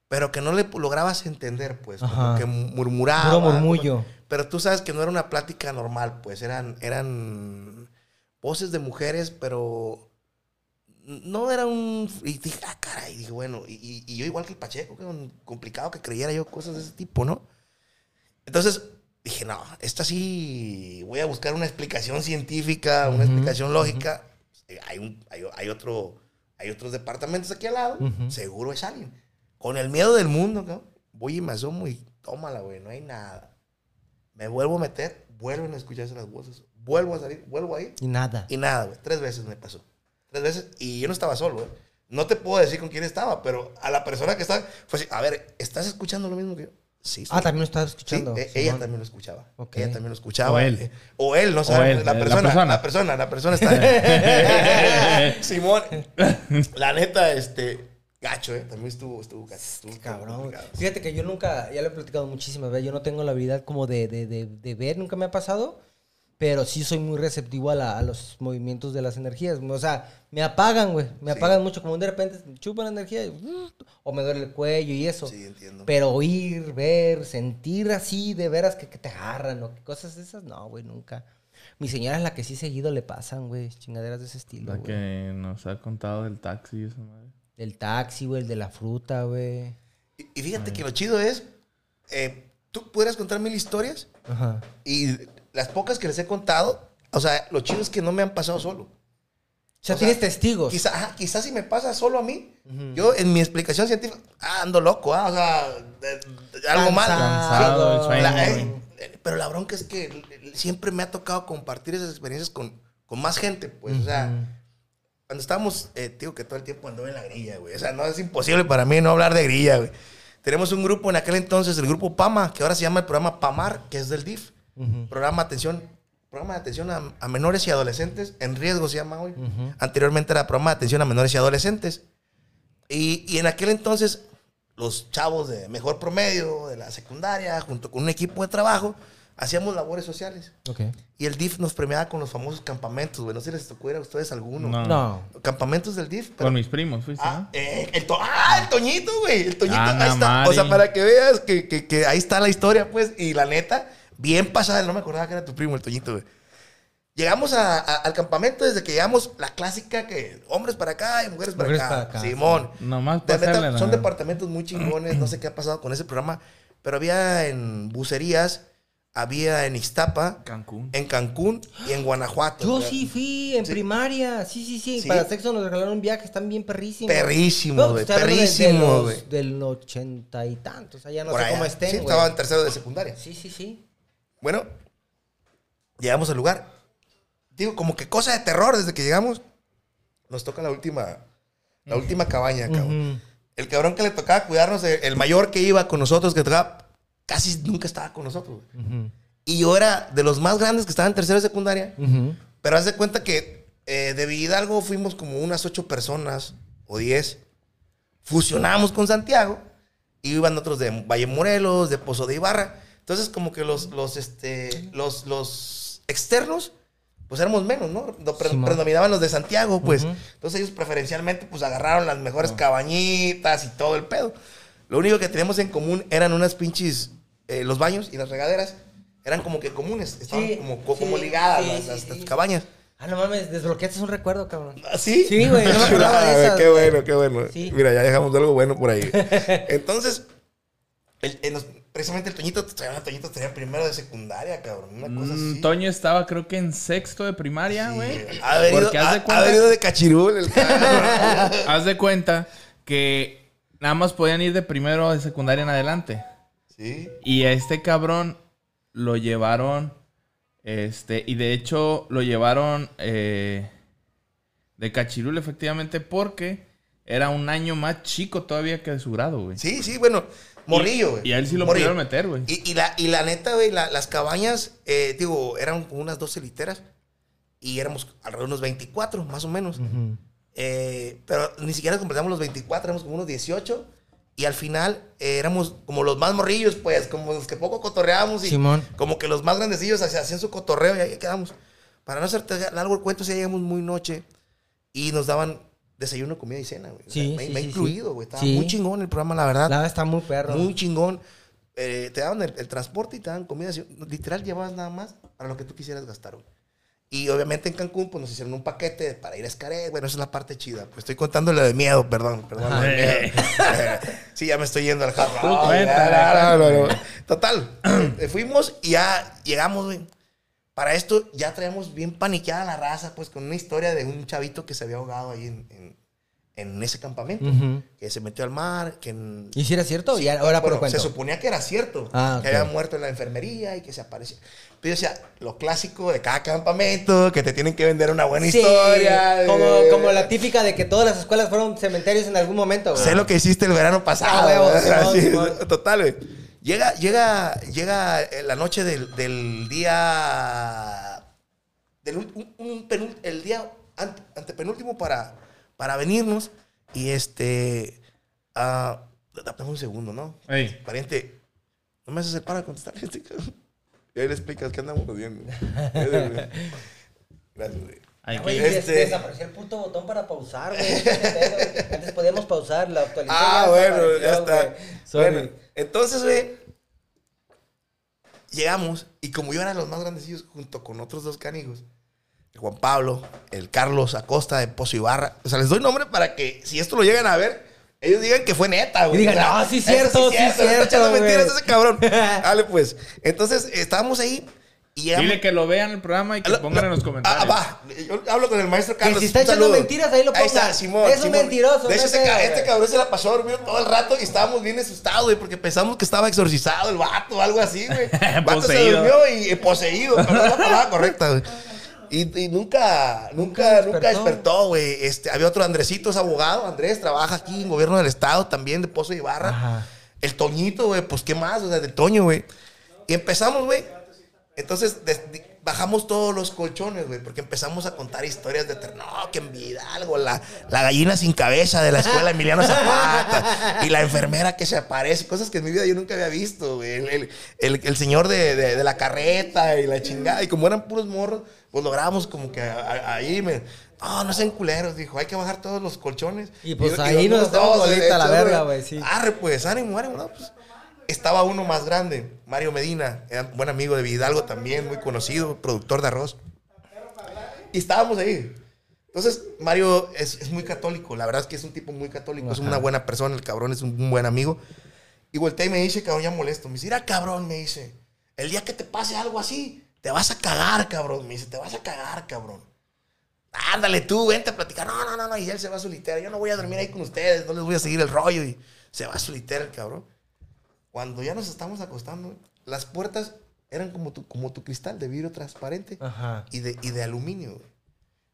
pero que no le lograbas entender, pues, como que murmuraba. Puro murmullo. Pero tú sabes que no era una plática normal, pues eran, eran voces de mujeres, pero no era un... Y dije, ah, caray, dije, bueno, y, y- yo igual que el Pacheco, que complicado que creyera yo cosas de ese tipo, ¿no? Entonces dije, no, esta sí, voy a buscar una explicación científica, una Ujú, explicación lógica. Eh, hay, un, hay, hay otro, hay otros departamentos aquí al lado, Ujú. seguro es alguien. Con el miedo del mundo, cabrón, voy y me asomo y tómala, güey, no hay nada. Me vuelvo a meter, vuelven a escucharse las voces, vuelvo a salir, vuelvo a ir Y nada. y nada, güey. Tres veces me pasó. Tres veces. Y yo no estaba solo, güey. No te puedo decir con quién estaba, pero a la persona que estaba, fue así, a ver, ¿estás escuchando lo mismo que yo? Sí. Ah, también lo estaba escuchando. e- ella también lo escuchaba. Ella también lo escuchaba. O él. O él, no sabe. él, la, eh, la persona, persona. la persona. La persona, está. Simón, la neta, este. Gacho, ¿eh? También estuvo, estuvo gacho. Estuvo Qué cabrón. Fíjate que yo nunca, ya lo he platicado muchísimas veces, yo no tengo la habilidad como de, de, de, de ver, nunca me ha pasado, pero sí soy muy receptivo a, la- a los movimientos de las energías. O sea, me apagan, güey, me Sí. apagan mucho, como de repente chupan energía y, o me duele el cuello y eso. Sí, entiendo. Pero oír, ver, sentir así de veras que, que te agarran o que cosas de esas, no, güey, nunca. Mi señora es la que sí seguido le pasan, güey, chingaderas de ese estilo, La güey. que nos ha contado del taxi y esa madre. Del taxi, güey, el de la fruta, güey. Y, y fíjate que lo chido es, eh, tú pudieras contar mil historias Ajá. y las pocas que les he contado, o sea, lo chido es que no me han pasado solo. O sea, O sea, tienes testigos. Quizá, quizás si me pasa solo a mí, yo en mi explicación científica, ah, ando loco, ah, o sea, de- de- algo mal. Cansado, el Sí, sueño. la- eh, eh, pero la bronca es que siempre me ha tocado compartir esas experiencias con, con más gente, pues, o sea, cuando estábamos, eh, digo que todo el tiempo anduve en la grilla, güey, o sea, no es imposible para mí no hablar de grilla, güey. Tenemos un grupo en aquel entonces, el grupo PAMA, que ahora se llama el programa PAMAR, que es del DIF, programa atención, programa de atención a, a menores y adolescentes en riesgo se llama hoy. Anteriormente era programa de atención a menores y adolescentes. Y, y en aquel entonces, los chavos de mejor promedio, de la secundaria, junto con un equipo de trabajo, hacíamos labores sociales. Ok. Y el DIF nos premiaba con los famosos campamentos, güey. No sé si les tocó ir a ustedes alguno. No. No. Campamentos del DIF. pero- Con mis primos, fuiste, Ah, eh, el, to- ah, el Toñito, güey. El Toñito, Ah, ahí está. Mari. O sea, para que veas que, que- que ahí está la historia, pues. Y la neta, bien pasada. No me acordaba que era tu primo, el Toñito, güey. Llegamos a- a- al campamento desde que llegamos, la clásica que hombres para acá y mujeres para, Mujeres acá. para acá, Simón. Nomás De para neta, son la- departamentos muy chingones. No sé qué ha pasado con ese programa. Pero había en bucerías, había en Ixtapa, Cancún. en Cancún y en Guanajuato. Yo sí fui en Sí. primaria. Sí, sí, sí. Sí. Para sexo nos regalaron un viaje. Están bien perrísimos. Perrísimos, No, güey. estoy hablando de- de güey. Del ochenta y tantos. O sea, ya no Por sé allá. cómo estén, Sí, güey. estaba en tercero de secundaria. Sí, sí, sí. Bueno, llegamos al lugar. Digo, como que cosa de terror desde que llegamos. Nos toca la última, la última cabaña, cabrón. El cabrón que le tocaba cuidarnos, el, el mayor que iba con nosotros, que tocaba, casi nunca estaba con nosotros. güey. Ujú. Y yo era de los más grandes que estaban en tercera de secundaria. Ujú. Pero haz de cuenta que eh, de Hidalgo fuimos como unas ocho personas o diez. Fusionamos con Santiago. Y iban otros de Valle Morelos, de Pozo de Ibarra. Entonces, como que los, los, este, los, los externos, pues éramos menos, ¿no? Pre- predominaban los de Santiago, pues. Entonces ellos preferencialmente, pues agarraron las mejores cabañitas y todo el pedo. Lo único que teníamos en común eran unas pinches, eh, los baños y las regaderas. Eran como que comunes, estaban Sí, como, co- como sí, ligadas sí, las, sí, las- sí. las cabañas. Ah, no mames, desbloqueaste un recuerdo, cabrón. ¿Ah, ¿Sí? Sí, güey, no me de Ah, esas, Qué bueno, qué bueno. Sí. Mira, ya dejamos algo bueno por ahí. Entonces, el- el- nos- precisamente el Toñito, el Toñito tenía primero de secundaria, cabrón. Una cosa Mm, así. Toño estaba creo que en sexto de primaria, Sí, güey. Ha venido, Porque haz ha, de venido de cachirul el cabrón. haz de cuenta que nada más podían ir de primero de secundaria en adelante. Sí. Y a este cabrón lo llevaron, este, y de hecho lo llevaron eh, de Cachirul efectivamente porque era un año más chico todavía que de su grado, güey. Sí, sí, bueno, morrillo, güey. Y a él sí lo Morrillo. pudieron meter, güey. Y, y la, y la neta, güey, la- las cabañas, eh, digo, eran como unas 12 literas. Y éramos alrededor de unos 24, más o menos. Eh, pero ni siquiera completamos los 24, éramos como unos 18. Y al final eh, éramos como los más morrillos, pues, como los que poco cotorreábamos. Y Simón. como que los más grandecillos hacían su cotorreo y ahí quedamos. Para no hacerte largo el cuento, sí llegamos muy noche. Y nos daban desayuno, comida y cena, güey. O sea, Sí, me, sí, me sí, incluido, sí. güey. Estaba Sí. muy chingón el programa, la verdad. Nada, está muy perro. Muy chingón. Eh, te daban el, el transporte y te daban comida. Literal, llevabas nada más para lo que tú quisieras gastar, güey. Y obviamente en Cancún, pues nos hicieron un paquete para ir a Escaret. Bueno, esa es la parte chida. Pues estoy contando la de miedo, perdón. perdón la de miedo. sí, ya me estoy yendo al no, no, no. cuéntale. Total. fuimos y ya llegamos, güey. Para esto ya traíamos bien paniqueada la raza, pues con una historia de un chavito que se había ahogado ahí en, en- en ese campamento. Que se metió al mar, que... en- ¿Y si era cierto? y ahora bueno, se suponía que era cierto. Ah, que había muerto en la enfermería y que se aparecía. Pero yo decía, lo clásico de cada campamento, que te tienen que vender una buena Sí, historia. Como, como la típica de que todas las escuelas fueron cementerios en algún momento, güey. Sé lo que hiciste el verano pasado. Ah, total, güey. Llega, llega, llega eh, la noche del, del día. Del, un- el día ante- antepenúltimo para, para venirnos. Y este. ah, dame un segundo, ¿no? Ey. Pariente, no me haces el para contestar este. Y ahí le explicas que andamos viendo. Gracias, güey. Hay Güey, que- des- Este- desapareció el puto botón para pausar, güey. Qué güey. Antes podíamos pausar, la actualización. Ah, bueno, ya está. güey. Bueno, entonces, güey, llegamos y como yo era los más grandecillos junto con otros dos canijos, Juan Pablo, el Carlos Acosta de Pozo Ibarra, o sea, les doy nombre para que si esto lo llegan a ver, ellos digan que fue neta, güey. Y digan, "No, sí cierto, sí no está cierto, echando güey". mentiras ese cabrón. Dale, pues. Entonces, estábamos ahí Y Dile que lo vean el programa y que Lo- pongan en los Ah, comentarios. va. Yo hablo con el maestro Carlos. si está echando mentiras, ahí lo Ahí está, ponga. Simón. Es un mentiroso, De no hecho, este cabrón se la pasó dormido todo el rato y estábamos bien asustados, güey, porque pensamos que estaba exorcizado el vato o algo así, güey. El vato se Poseído. durmió y eh, poseído, pero es la palabra correcta, güey. Y, y nunca, nunca, nunca despertó. güey. Este, había otro Andresito, es abogado. Andrés trabaja aquí en gobierno del estado también, de Pozo de Ibarra. Ajá. El Toñito, güey, pues qué más, o sea, de Toño, güey. Y empezamos, güey. Entonces di- bajamos todos los colchones, güey, porque empezamos a contar historias de. No, que en Vidalgo, la, la gallina sin cabeza de la escuela Emiliano Zapata y la enfermera que se aparece, cosas que en mi vida yo nunca había visto, güey. El, el- el- el señor de, de- de la carreta y la chingada. Y como eran puros morros, pues logramos como que a- a- ahí me. No, no sean culeros, dijo, hay que bajar todos los colchones. Y pues ahí nos nosotros estamos dos, solita a la verga, güey, sí. Arre, pues, ánimo, ánimo, no, pues. Estaba uno más grande, Mario Medina, era buen amigo de Vidalgo también, muy conocido, productor de arroz. Y estábamos ahí. Entonces, Mario es, es muy católico, la verdad es que es un tipo muy católico, es una buena persona, el cabrón es un, buen amigo. Y voltea y me dice, cabrón, ya molesto. Me dice, mira, cabrón, me dice, el día que te pase algo así, te vas a cagar, cabrón. Me dice, te vas a cagar, cabrón. Ándale tú, vente a platicar. No, no, no, no. Y él se va solitero. Yo no voy a dormir ahí con ustedes, no les voy a seguir el rollo. Y se va solitero el cabrón. Cuando ya nos estamos acostando, las puertas eran como tu, como tu cristal de vidrio transparente Ajá. y de, y de aluminio.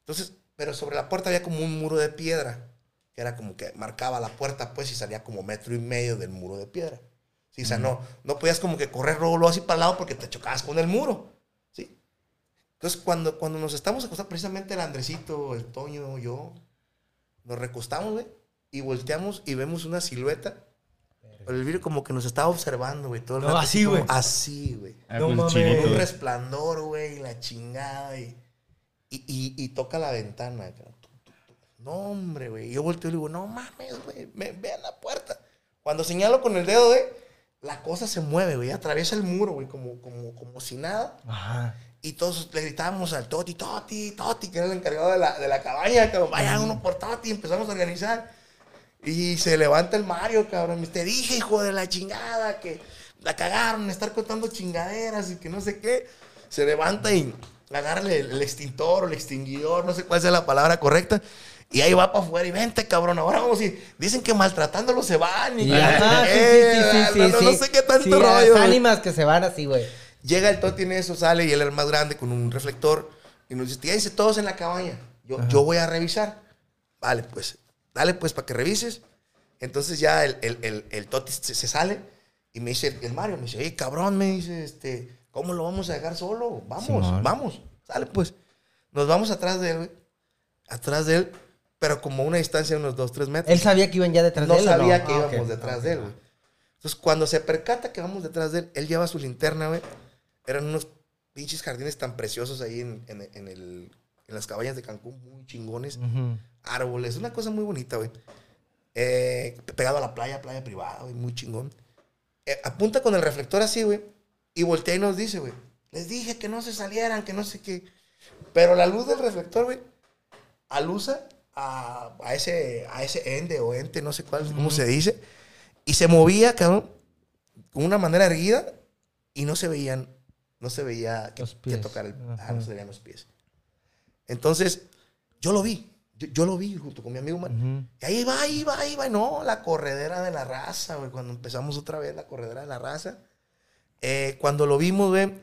Entonces, pero sobre la puerta había como un muro de piedra, que era como que marcaba la puerta, pues, y salía como metro y medio del muro de piedra. Sí, o sea, no, no podías como que correr rolo así para el lado porque te chocabas con el muro. ¿sí? Entonces, cuando, cuando nos estamos acostando, precisamente el Andresito, el Toño, yo, nos recostamos, güey, y volteamos y vemos una silueta. Pero el vidrio como que nos estaba observando, güey, todo el No, rato, así, güey. Así, güey. Ah, No pues, un resplandor, güey, la chingada. Y, y, y- y toca la ventana. No, hombre, güey. Yo volteo y le digo, no mames, güey. Ve, ve a la puerta. Cuando señalo con el dedo, güey, la cosa se mueve, güey. Atraviesa el muro, güey, como, como, como si nada. Ajá. Y todos le gritábamos al Toti, Toti, Toti, que era el encargado de la, de la cabaña, cabrón. Vaya uno por Toti. Empezamos a organizar. Y se levanta el Mario, cabrón. Dice, Te dije, hijo de la chingada, que la cagaron, estar contando chingaderas y que no sé qué. Se levanta y agarra el, el extintor o el extinguidor, no sé cuál sea la palabra correcta. Y ahí va para afuera y vente, cabrón. Ahora vamos y dicen que maltratándolo se van. Y Eh, sí, sí, sí, no, no, sé qué tanto rollo. las ánimas que se van así, güey. Llega el Toti en eso, sale y él el más grande con un reflector. Y nos dice, quédense todos en la cabaña. Yo, yo voy a revisar. Vale, pues, dale pues para que revises. Entonces ya el, el, el, el Toti se, se sale y me dice, el Mario, me dice, hey, cabrón, me dice, este, ¿cómo lo vamos a dejar solo? Vamos, Simón. vamos. Sale pues. Nos vamos atrás de él, güey. Atrás de él, pero como una distancia de unos 2, 3 metros. Él sabía que iban ya detrás No de él. ¿o sabía que Ah, íbamos detrás de él, güey. Entonces, cuando se percata que vamos detrás de él, él lleva su linterna, güey. Eran unos pinches jardines tan preciosos ahí en, en- en el- en las cabañas de Cancún, muy chingones. Ujú. Árboles, una cosa muy bonita, güey. Eh, pegado a la playa, playa privada, güey, muy chingón. Eh, apunta con el reflector así, güey. Y voltea y nos dice, güey. Les dije que no se salieran, que no sé qué. Pero la luz del reflector, güey, alusa a, a ese, a ese ende o ente, no sé cuál, cómo se dice. Y se movía, cabrón, con una manera erguida y no se veían, no se veía que, que tocar el, ah, no se veían los pies. Entonces, yo lo vi, yo, yo lo vi junto con mi amigo, man. Ujú. Y ahí va, ahí va, ahí va. No, la corredera de la raza, güey. Cuando empezamos otra vez la corredera de la raza. Eh, cuando lo vimos, güey,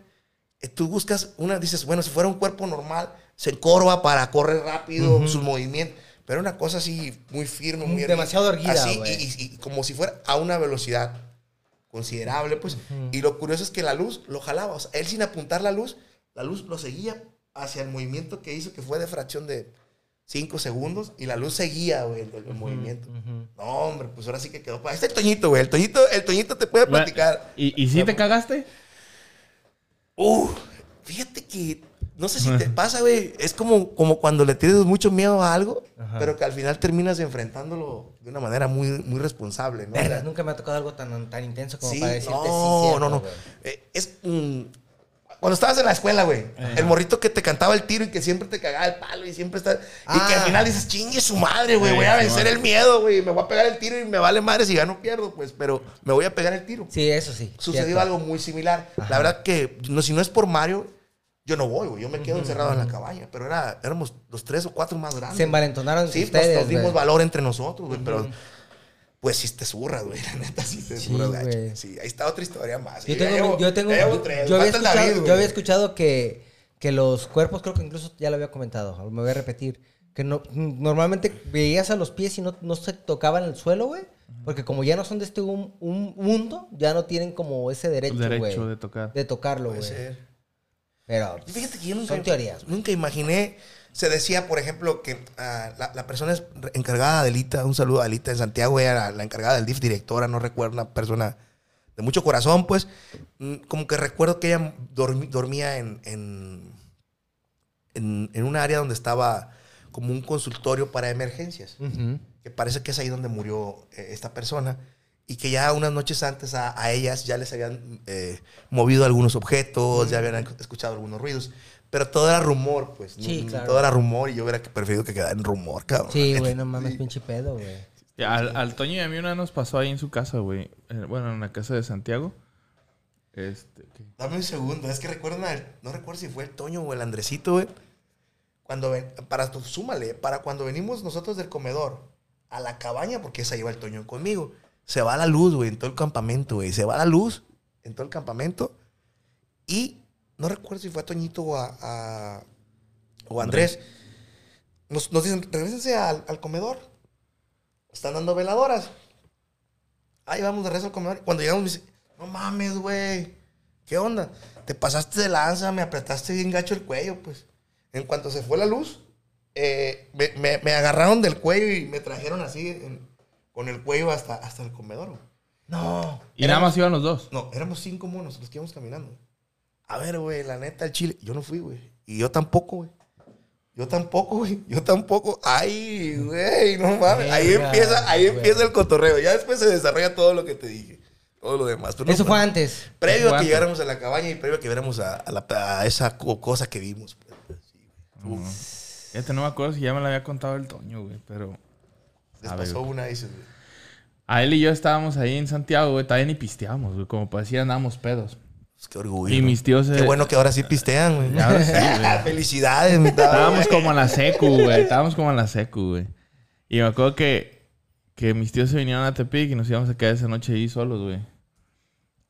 eh, tú buscas una, dices, bueno, si fuera un cuerpo normal, se encorva para correr rápido, sus movimientos. Pero una cosa así, muy firme, muy. Demasiado erguida, Así, güey. y, y- y como si fuera a una velocidad considerable, pues. Y lo curioso es que la luz lo jalaba. O sea, él sin apuntar la luz, la luz lo seguía hacia el movimiento que hizo, que fue de fracción de 5 segundos, y la luz seguía, güey, el, el movimiento. No, hombre, pues ahora sí que quedó. pa- Este es el Toñito, güey. El Toñito, el Toñito te puede platicar. ¿Y, y sí te cagaste? Uh, fíjate que no sé si te pasa, güey. Es como, como cuando le tienes mucho miedo a algo, Ajá. pero que al final terminas enfrentándolo de una manera muy, muy responsable, ¿no? Vergas, nunca me ha tocado algo tan, tan intenso como sí, para decirte no, sí. cierto, no, no. güey. Eh, es mm, cuando estabas en la escuela, güey. El morrito que te cantaba el tiro y que siempre te cagaba el palo y siempre está. Y que Ah. al final dices, chingue su madre, güey. Voy a vencer el miedo, güey. Me voy a pegar el tiro y me vale madre si gano pierdo, pues. Pero me voy a pegar el tiro. Sí, eso sí. Sucedió cierto. algo muy similar. Ajá. La verdad que, no, si no es por Mario, Yo no voy, güey. Yo me quedo encerrado en la cabaña. Pero era, éramos los tres o cuatro más grandes. Se envalentonaron Sí, ustedes, pues nos dimos valor entre nosotros, güey. Pero pues sí te zurras, güey. La neta sí te Sí, zurras, gacho. güey. Sí, ahí está otra historia más. Yo tengo, llevo- yo tengo, yo, tres. yo había el escuchado, David, yo güey. había escuchado que, que los cuerpos, creo que incluso ya lo había comentado, me voy a repetir, que no, normalmente veías a los pies y no, no se tocaban el suelo, güey, porque como ya no son de este un, un mundo, ya no tienen como ese derecho, Derecho güey, de tocar. de tocarlo, Puede güey. ser. Pero Fíjate que yo nunca, son teorías. nunca imaginé. Se decía, por ejemplo, que ah, la, la persona es encargada de Alita, un saludo a Alita en Santiago, era la encargada del DIF, directora, no recuerdo, una persona de mucho corazón, pues. Mm, Como que recuerdo que ella dormi- dormía en, en, en, en un área donde estaba como un consultorio para emergencias que parece que es ahí donde murió eh, esta persona, y que ya unas noches antes a, a ellas ya les habían eh, movido algunos objetos, ya habían escuchado algunos ruidos, pero todo era rumor, pues. Sí, no- claro. Todo era rumor y yo hubiera preferido que quedara en rumor, cabrón. Sí, güey, no mames, pinche pedo, güey. Al, al Toño y a mí una nos pasó ahí en su casa, güey. Bueno, en la casa de Santiago. Este, ¿qué? Dame un segundo, es que recuerdan, al- no recuerdo si fue el Toño o el Andresito, güey. Cuando ven, para, tu- súmale, para cuando venimos nosotros del comedor a la cabaña, porque esa iba el Toño conmigo, se va la luz, güey, en todo el campamento, güey. Se va la luz en todo el campamento. Y no recuerdo si fue a Toñito o a, a- o a Andrés. Nos, nos dicen, regresense al, al comedor. Están dando veladoras. Ahí vamos de regreso al comedor. Cuando llegamos me dice, no mames, güey. ¿Qué onda? Te pasaste de lanza, me apretaste bien gacho el cuello, pues. En cuanto se fue la luz, eh, me, me- me agarraron del cuello y me trajeron así, en- con el cuello hasta, hasta el comedor. No. Y nada más iban los dos. No, éramos cinco monos los que íbamos caminando. A ver, güey, la neta, el chile. Yo no fui, güey. Y yo tampoco, güey. Yo tampoco, güey. Yo tampoco. Ay, güey, no mames. Ahí empieza, ahí empieza el cotorreo. Ya después se desarrolla todo lo que te dije. Todo lo demás. Pero no Eso fue antes. Previo Fue a que antes. llegáramos a la cabaña y previo a que viéramos a, a la- a esa co- cosa que vimos. pues. Sí, no me acuerdo si ya me lo había contado el Toño, güey. Pero les ver, pasó una, dices, güey. a él y yo estábamos ahí en Santiago, güey. Todavía ni pisteamos, güey. Como parecía, andábamos pedos. Pues qué orgullo. Y mis tíos Qué bueno que ahora sí pistean, güey. Sí, güey. Felicidades, mi. Estábamos como en la secu, güey. Estábamos como en la secu, güey. Y me acuerdo que, que mis tíos se vinieron a Tepic y nos íbamos a quedar esa noche ahí solos, güey.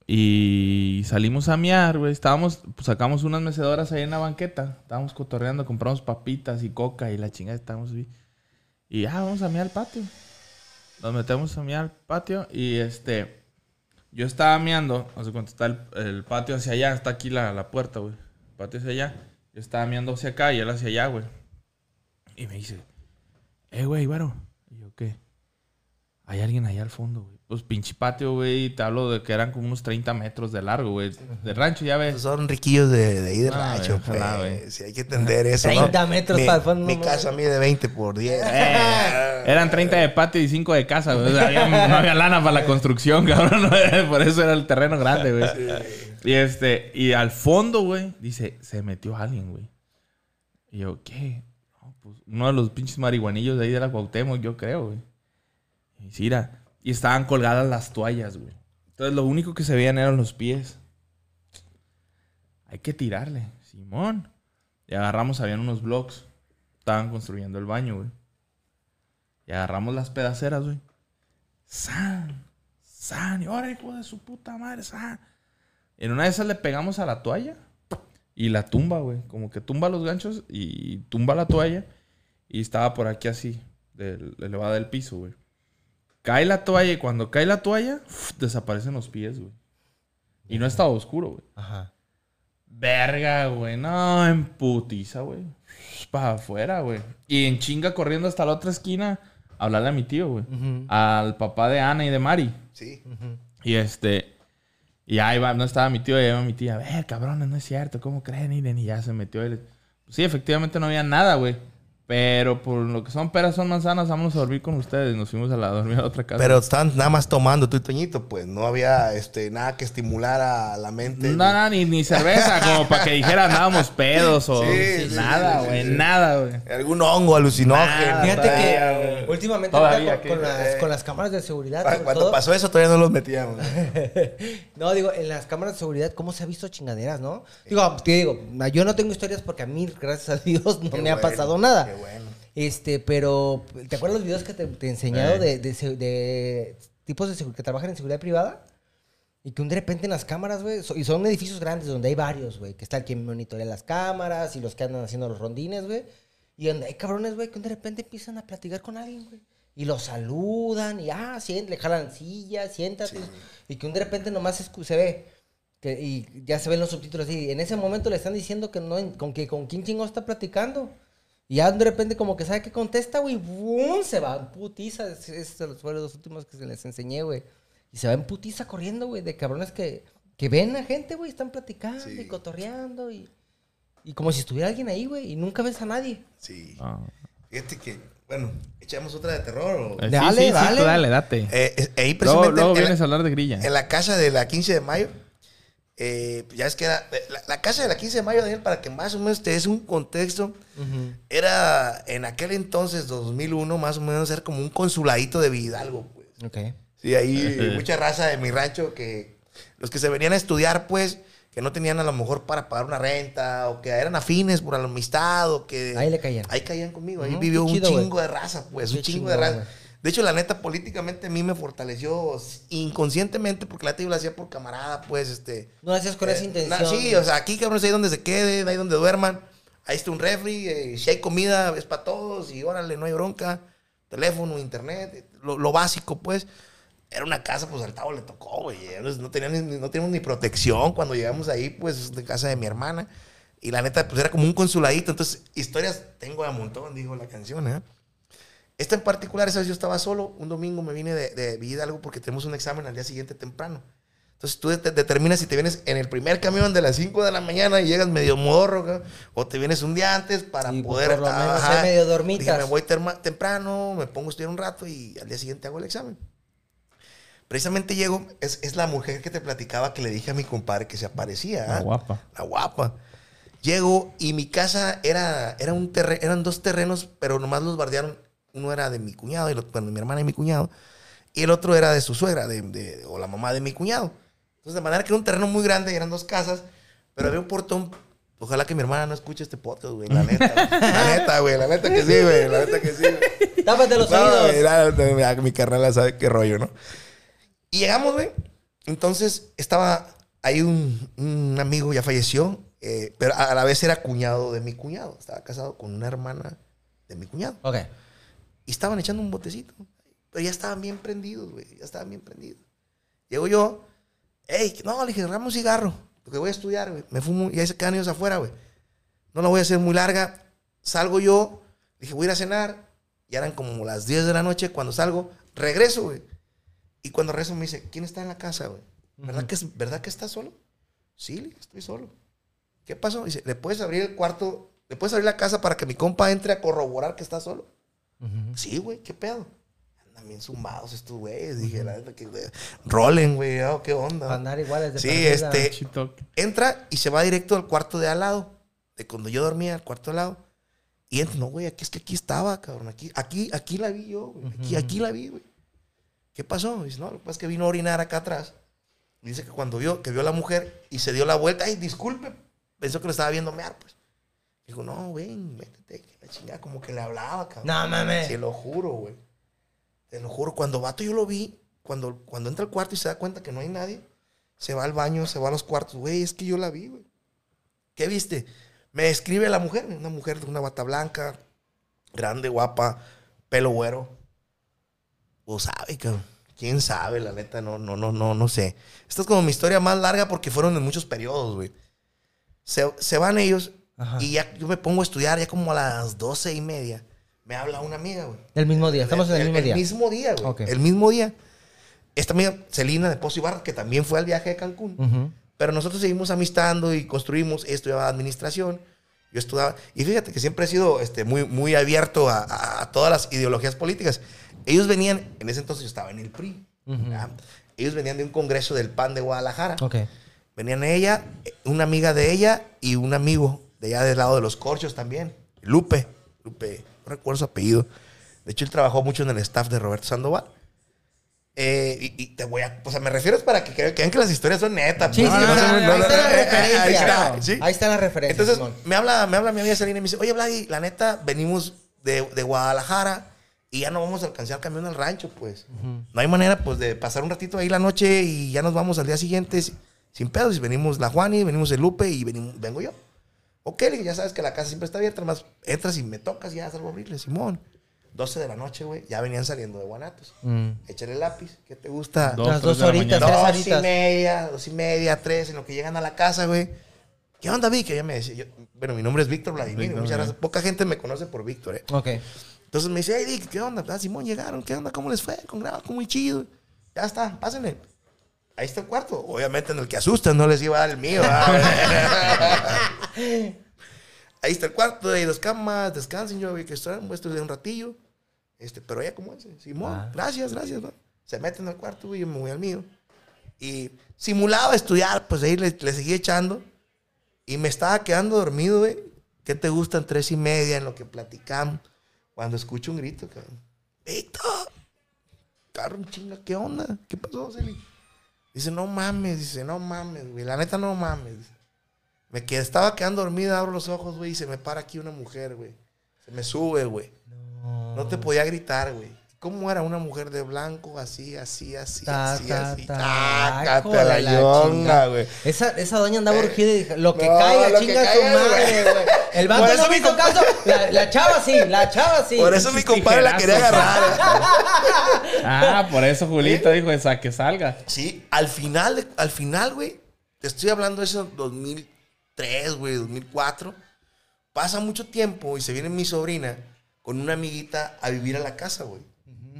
Y salimos a miar, güey. Estábamos, pues sacamos unas mecedoras ahí en la banqueta. Estábamos cotorreando, compramos papitas y coca y la chingada estábamos ahí. Y ya, vamos a miar al patio. Nos metemos a miar al patio y este... Yo estaba miando, o sea, cuando está el, patio hacia allá, está aquí la, la puerta, güey. El patio hacia allá. Yo estaba miando hacia acá y él hacia allá, güey. Y me dice, eh, güey, güero. Y yo, ¿qué? Hay alguien allá al fondo, güey. Pues pinche patio, güey. Te hablo de que eran como unos 30 metros de largo, güey. De rancho, ya ves. Pues Son riquillos de, de ahí de Ah, rancho, güey, pues. güey. Sí, hay que entender eso, 30 ¿no? metros Mi- para el fondo, Mi casa mide 20 por 10. Eh, eran 30 de patio y 5 de casa, güey. O sea, había- no había lana para la construcción, cabrón. Por eso era el terreno grande, güey. Y este, y al fondo, güey, dice, se metió alguien, güey. Y yo, ¿qué? No, pues uno de los pinches marihuanillos de ahí de la Cuauhtémoc, yo creo, güey. Y dice, "Mira", Y estaban colgadas las toallas, güey. Entonces lo único que se veían eran los pies. Hay que tirarle, Simón. Y agarramos, habían unos blocks. Estaban construyendo el baño, güey. Y agarramos las pedaceras, güey. ¡San! ¡San! Y ahora, hijo de su puta madre, ¡San! En una de esas le pegamos a la toalla y la tumba, güey. Como que tumba los ganchos y tumba la toalla. Y estaba por aquí así, elevada del piso, güey. Cae la toalla y cuando cae la toalla, uf, desaparecen los pies, güey. Y no estaba oscuro, güey. Ajá. Verga, güey. No, en putiza, güey. Para afuera, güey. Y en chinga corriendo hasta la otra esquina a hablarle a mi tío, güey. Al papá de Ana y de Mari. Sí. Y este. Y ahí va, no estaba mi tío, ahí va mi tía. A ver, cabrones, no es cierto, ¿cómo creen? Miren, y ya se metió él. Sí, efectivamente no había nada, güey. Pero por lo que son peras, son manzanas, vamos a dormir con ustedes. Nos fuimos a la a dormir a otra casa. Pero estaban nada más tomando tú y Toñito, pues no había este, nada que estimular a la mente. No, no, ni, ni cerveza, como para que dijera andábamos pedos o Sí, sí, nada, sí, güey, sí. nada, güey. Algún hongo alucinógeno. Nada, Fíjate todavía, que últimamente Todavía, con, con las, con las cámaras de seguridad, Cuando todo- pasó eso todavía no los metíamos. No, digo, en las cámaras de seguridad, ¿cómo se ha visto chingaderas, no? Digo, te digo, yo no tengo historias porque a mí, gracias a Dios, no Qué me ha pasado nada. Bueno. Este, pero, ¿te acuerdas los videos que te, te he enseñado Eh. de, de se- de tipos de segu- que trabajan en seguridad privada? Y que un de repente en las cámaras, güey, so- y son edificios grandes donde hay varios, güey, que está el que monitorea las cámaras y los que andan haciendo los rondines, güey. Y donde hay cabrones, güey, que de repente empiezan a platicar con alguien, güey. Y los saludan y, ah, siént- le jalan silla, siéntate. Y que un de repente nomás se ve. Que, y ya se ven los subtítulos y en ese momento le están diciendo que no, con, que, con quién chingo está platicando. Y ya de repente como que sabe que contesta, güey, ¡bum! Se va en putiza. Es, es- fueron los últimos que se les enseñé, güey. Y se va en putiza corriendo, güey, de cabrones que, que ven a gente, güey, están platicando Sí. y cotorreando y, y como si estuviera alguien ahí, güey, y nunca ves a nadie. Sí. Ah. Fíjate que, bueno, echamos otra de terror. o- Eh, Dale, sí, sí, dale. dale, date. Eh, eh, ahí luego precisamente luego en, vienes la, a hablar de grilla. en la casa de la 15 de mayo, eh, ya es que era, la, la casa de la 15 de mayo, Daniel, para que más o menos te des un contexto, era en aquel entonces, 2001, más o menos, era como un consuladito de Vidalgo, pues. Ok. Sí, ahí mucha raza de mi rancho que los que se venían a estudiar, pues, que no tenían a lo mejor para pagar una renta o que eran afines por la amistad o que... Ahí le caían. Ahí caían conmigo. Ahí vivió un chingo de raza, pues, Qué un chingo de raza. De hecho, la neta, políticamente a mí me fortaleció inconscientemente porque la yo lo hacía por camarada, pues, este... No hacías con esa Eh, intención. na- sí, o sea, aquí cabrón, ahí donde se queden, ahí donde duerman. Ahí está un refri, eh, si hay comida es para todos y órale, no hay bronca. Teléfono, internet, eh, lo, lo básico, pues. Era una casa, pues al Tavo le tocó, güey. No, tenían ni- no teníamos ni protección cuando llegamos ahí, pues, de casa de mi hermana. Y la neta, pues era como un consuladito. Entonces, historias tengo de montón, dijo la canción, ¿eh? Esta en particular, esa vez yo estaba solo. Un domingo me vine de, de Villa Hidalgo porque tenemos un examen al día siguiente temprano. Entonces tú te- determinas si te vienes en el primer camión de las 5 de la mañana y llegas medio morro, ¿no? o te vienes un día antes para Sí, poder... por lo menos ajá. ser medio dormitas. Dije, me voy temprano, me pongo a estudiar un rato y al día siguiente hago el examen. Precisamente llego, es, es la mujer que te platicaba que le dije a mi compadre que se aparecía. La ¿ah? guapa. La guapa. Llego y mi casa era, era un terre- eran dos terrenos, pero nomás los bardearon. Uno era de mi cuñado, y bueno, de mi hermana y mi cuñado. Y el otro era de su suegra, de, de- o la mamá de mi cuñado. Entonces, de manera que era un terreno muy grande eran dos casas, pero había un portón. Ojalá que mi hermana no escuche este podcast, güey. La neta. güey. La neta, güey. La neta que sí, güey. La neta que sí, güey. Tápate los No, oídos. mi carnal sabe qué rollo, ¿no? Y llegamos, güey. Entonces estaba ahí un, un amigo, ya falleció, eh, pero a la vez era cuñado de mi cuñado. Estaba casado con una hermana de mi cuñado. Ok. Y estaban echando un botecito. Pero ya estaban bien prendidos, güey. Ya estaban bien prendidos. Llego yo. Ey, no, le dije, un cigarro. Porque voy a estudiar, güey. Me fumo y ahí se quedan ellos afuera, güey. No la voy a hacer muy larga. Salgo yo. Dije, voy a ir a cenar. Ya eran como las 10 de la noche. Cuando salgo, regreso, güey. Y cuando regreso me dice, ¿quién está en la casa, güey? ¿Verdad, que, ¿Verdad que estás solo? Sí, estoy solo. ¿Qué pasó? Dice, ¿le puedes abrir el cuarto? ¿Le puedes abrir la casa para que mi compa entre a corroborar que está solo? Sí, güey, ¿qué pedo? Andan bien zumbados estos güeyes. Dije, la neta que güey, rolen, güey, oh, ¿qué onda? Para andar iguales de Sí, este-. Entra y se va directo al cuarto de al lado. De cuando yo dormía, al cuarto de al lado. Y entra, no, güey, aquí es que aquí estaba, cabrón. Aquí, aquí, aquí la vi yo, güey. Aquí, aquí la vi, güey. ¿Qué pasó? Dice, no, lo que pasa es que vino a orinar acá atrás. Dice que cuando vio, que vio a la mujer y se dio la vuelta, ay, disculpe. Pensó que lo estaba viendo mear, pues. Dijo, no, ven, métete. que La chingada, como que le hablaba, cabrón. No mames. Te lo juro, güey. Te lo juro. Cuando vato yo lo vi, cuando, cuando entra al cuarto y se da cuenta que no hay nadie, se va al baño, se va a los cuartos. Güey, es que yo la vi, güey. ¿Qué viste? Me describe la mujer, una mujer de una bata blanca, grande, guapa, pelo güero. O sabe, cabrón. ¿Quién sabe? La neta, no, no, no, no, no sé. Esta es como mi historia más larga porque fueron en muchos periodos, güey. Se, se van ellos Ajá. y ya yo me pongo a estudiar ya como a las doce y media. Me habla una amiga, güey. El mismo día. Estamos en el, mismo día. El mismo día, güey. El mismo día. Esta amiga, Celina de Pozo Ibarra, que también fue al viaje de Cancún. Pero nosotros seguimos amistando y construimos, estudiaba administración. Yo estudiaba. Y fíjate que siempre he sido este, muy, muy abierto a, a- a todas las ideologías políticas. Ellos venían, en ese entonces yo estaba en el PRI. Ellos venían de un congreso del PAN de Guadalajara. Ok. Venían ella, una amiga de ella y un amigo de allá del lado de los corchos también. Lupe. Lupe, no recuerdo su apellido. De hecho, él trabajó mucho en el staff de Roberto Sandoval. Eh, y, y te voy a. O sea, me refiero es para que crean, crean que las historias son netas. Sí, sí, pues. No, no, ahí está la eh, eh, referencia. ahí está, ¿sí? Ahí está la referencia. Entonces, Simón. me habla, me habla mi amiga Salina y me dice, oye, Vladi, la neta, venimos de, de Guadalajara y ya no vamos a alcanzar el camión al rancho, pues. No hay manera, pues, de pasar un ratito ahí la noche y ya nos vamos al día siguiente si- sin pedos. Y venimos la Juani, venimos el Lupe y venimos, vengo yo. Ok, le dije, ya sabes que la casa siempre está abierta, además entras y me tocas y ya salgo a abrirle, Simón. 12 de la noche, güey, ya venían saliendo de Guanatos. Mm. Échale el lápiz, ¿qué te gusta? Dos, Las dos horitas, mañana. tres Dos y horitas. media, dos y media, tres, en lo que llegan a la casa, güey. ¿Qué onda, Vic? Que ella me decía, yo- bueno, mi nombre es Víctor Vladimir, Víctor, muchas gracias. Poca gente me conoce por Víctor, ¿eh? Ok. Entonces me dice, hey, Vic, ¿qué onda? Ah, Simón, llegaron, ¿qué onda? ¿Cómo les fue? Con grabado, muy chido. Ya está, pásenle. Ahí está el cuarto. Obviamente en el que asustan, no les iba a dar el mío. Ahí está el cuarto, hay dos camas, descansen, yo vi que están, voy a estudiar un ratillo. Este, pero ella como ese, Simón, Ah. gracias, gracias. ¿no? Se meten al cuarto, güey, yo me voy al mío. Y simulaba estudiar, pues ahí le, le seguí echando. Y me estaba quedando dormido, güey. ¿Qué te gustan? Tres y media en lo que platicamos. Cuando escucho un grito, cabrón. ¡Víctor! Carro, chinga, ¿qué onda? ¿Qué pasó, Celi? Dice, no mames, dice, no mames, güey. La neta, no mames. Dice, Me quedé, estaba quedando dormido, abro los ojos, güey, y se me para aquí una mujer, güey. Se me sube, güey. No te podía gritar, güey. ¿Cómo era una mujer de blanco? Así, así, así, Ta, así, ta, así. ta. La yonga, güey. Esa, esa doña andaba urgida y dijo, lo que No, caiga, lo que chinga caiga, su madre, güey. El banco eso no me mi hizo compa- caso. La, la chava sí, la chava sí. Por eso mi compadre la quería agarrar. Ah, por eso Julito dijo esa que salga. Sí, al final, al final, güey, te estoy hablando de eso 2003, güey, 2004. Pasa mucho tiempo y se viene mi sobrina con una amiguita a vivir a la casa, güey.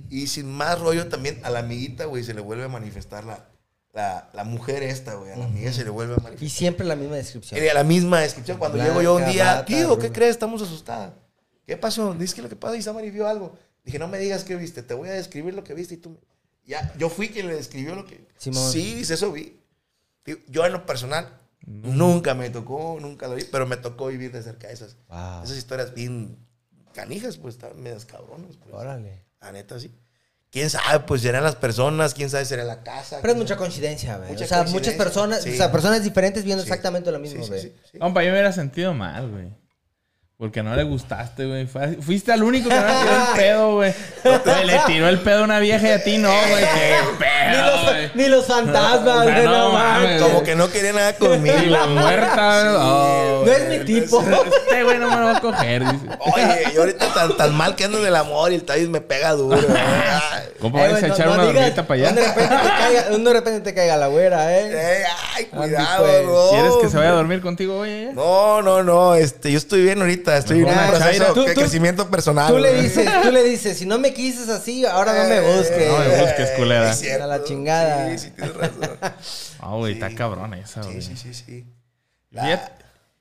Y sin más rollo también a la amiguita, güey, se le vuelve a manifestar la, la, la mujer esta, güey. A la amiga se le vuelve a manifestar. Y siempre la misma descripción. Era la misma descripción. Cuando Blanca, llego yo un día, tío, ¿qué crees? Estamos asustadas. ¿Qué pasó? Dice que lo que pasa, Isamari vio algo. Dije, no me digas qué viste, te voy a describir lo que viste y tú me... Ya, yo fui quien le describió lo que... Simón. Sí, dice, eso vi. Yo en lo personal, nunca me tocó, nunca lo vi, pero me tocó vivir de cerca esas, Wow. esas historias bien canijas, pues, estaban medias cabronas. Pues. Órale. La neta, sí. ¿Quién sabe? Pues serán las personas, quién sabe, será la casa. Pero es mucha coincidencia, güey. Mucha O sea, muchas personas, sí. o sea, personas diferentes viendo Sí. exactamente lo mismo, Sí, güey. sí, sí, sí. Compa, yo me hubiera sentido mal, güey. Porque no le gustaste, güey. Fuiste al único que no le tiró el pedo, güey. Güey, Le tiró el pedo a una vieja y a ti no, güey. Qué Ni pedo, güey. los, ni los fantasmas, güey, no no mames. mames. Como que no quería nada conmigo. Y la muerta, güey. Oh, No es mi tipo. Este güey no me lo va a coger, dice. Oye, yo ahorita tan, tan mal que ando en el amor y el Tavis me pega duro. ¿eh? Ay, Compa, Eh, güey, a no- echar no una digas, dormita para De allá. repente te caiga, de repente te caiga la güera, ¿eh? eh, ay, cuidado, pues. no. ¿Quieres que se vaya a dormir contigo, güey? No, no, no. Este, yo estoy bien ahorita. Estoy en un proceso de crecimiento personal. Tú le güey. dices, tú le dices, si no me quises así, ahora no me busques. No me busques, culera. A la chingada. Sí, sí, tienes razón. Ah, güey, Sí. está cabrón esa, güey. Sí, sí, sí, sí. Fíjate,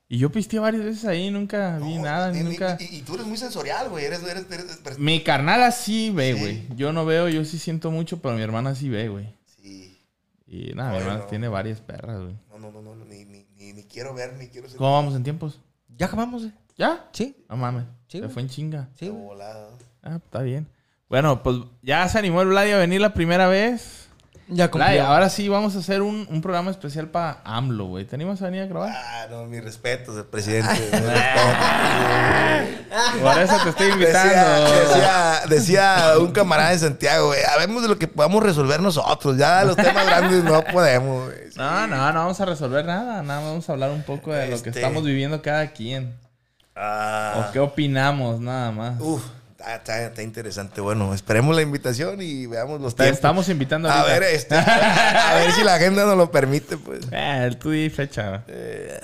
Y yo pisteé varias veces ahí, nunca vi No, nada, y- nunca. Y, y tú eres muy sensorial, güey. Eres, eres, eres, eres- Mi carnal así ve, Sí. güey. Yo no veo, yo sí siento mucho, pero mi hermana sí ve, güey. Sí. Y nada, mi Ay, hermana no. tiene varias perras, güey. No, no, no, no. Ni, ni, ni, ni quiero ver, ni quiero ser. ¿Cómo vamos en tiempos? Ya acabamos, ¿eh? ¿Ya? Sí, No mames. Sí, Se fue en chinga. sí. volado. Ah, está bien. Bueno, pues ya se animó el Vladi a venir la primera vez. Ya Vladi, ahora sí vamos a hacer un, un programa especial para AMLO, güey. ¿Te animas a venir a grabar? Ah, no, mis respetos, el presidente. Por eso te estoy invitando. decía, decía un camarada de Santiago, güey, habemos de lo que podamos resolver nosotros. Ya los temas grandes no podemos, güey. No, no, no vamos a resolver nada. Nada, más vamos a hablar un poco de lo que Este- estamos viviendo cada quien. Ah, O qué opinamos, nada más. uf, está, está- está interesante. Bueno, esperemos la invitación y veamos los Te tiempos. estamos invitando A ahorita. ver, este, a ver si la agenda nos lo permite, pues. Eh, tú di fecha.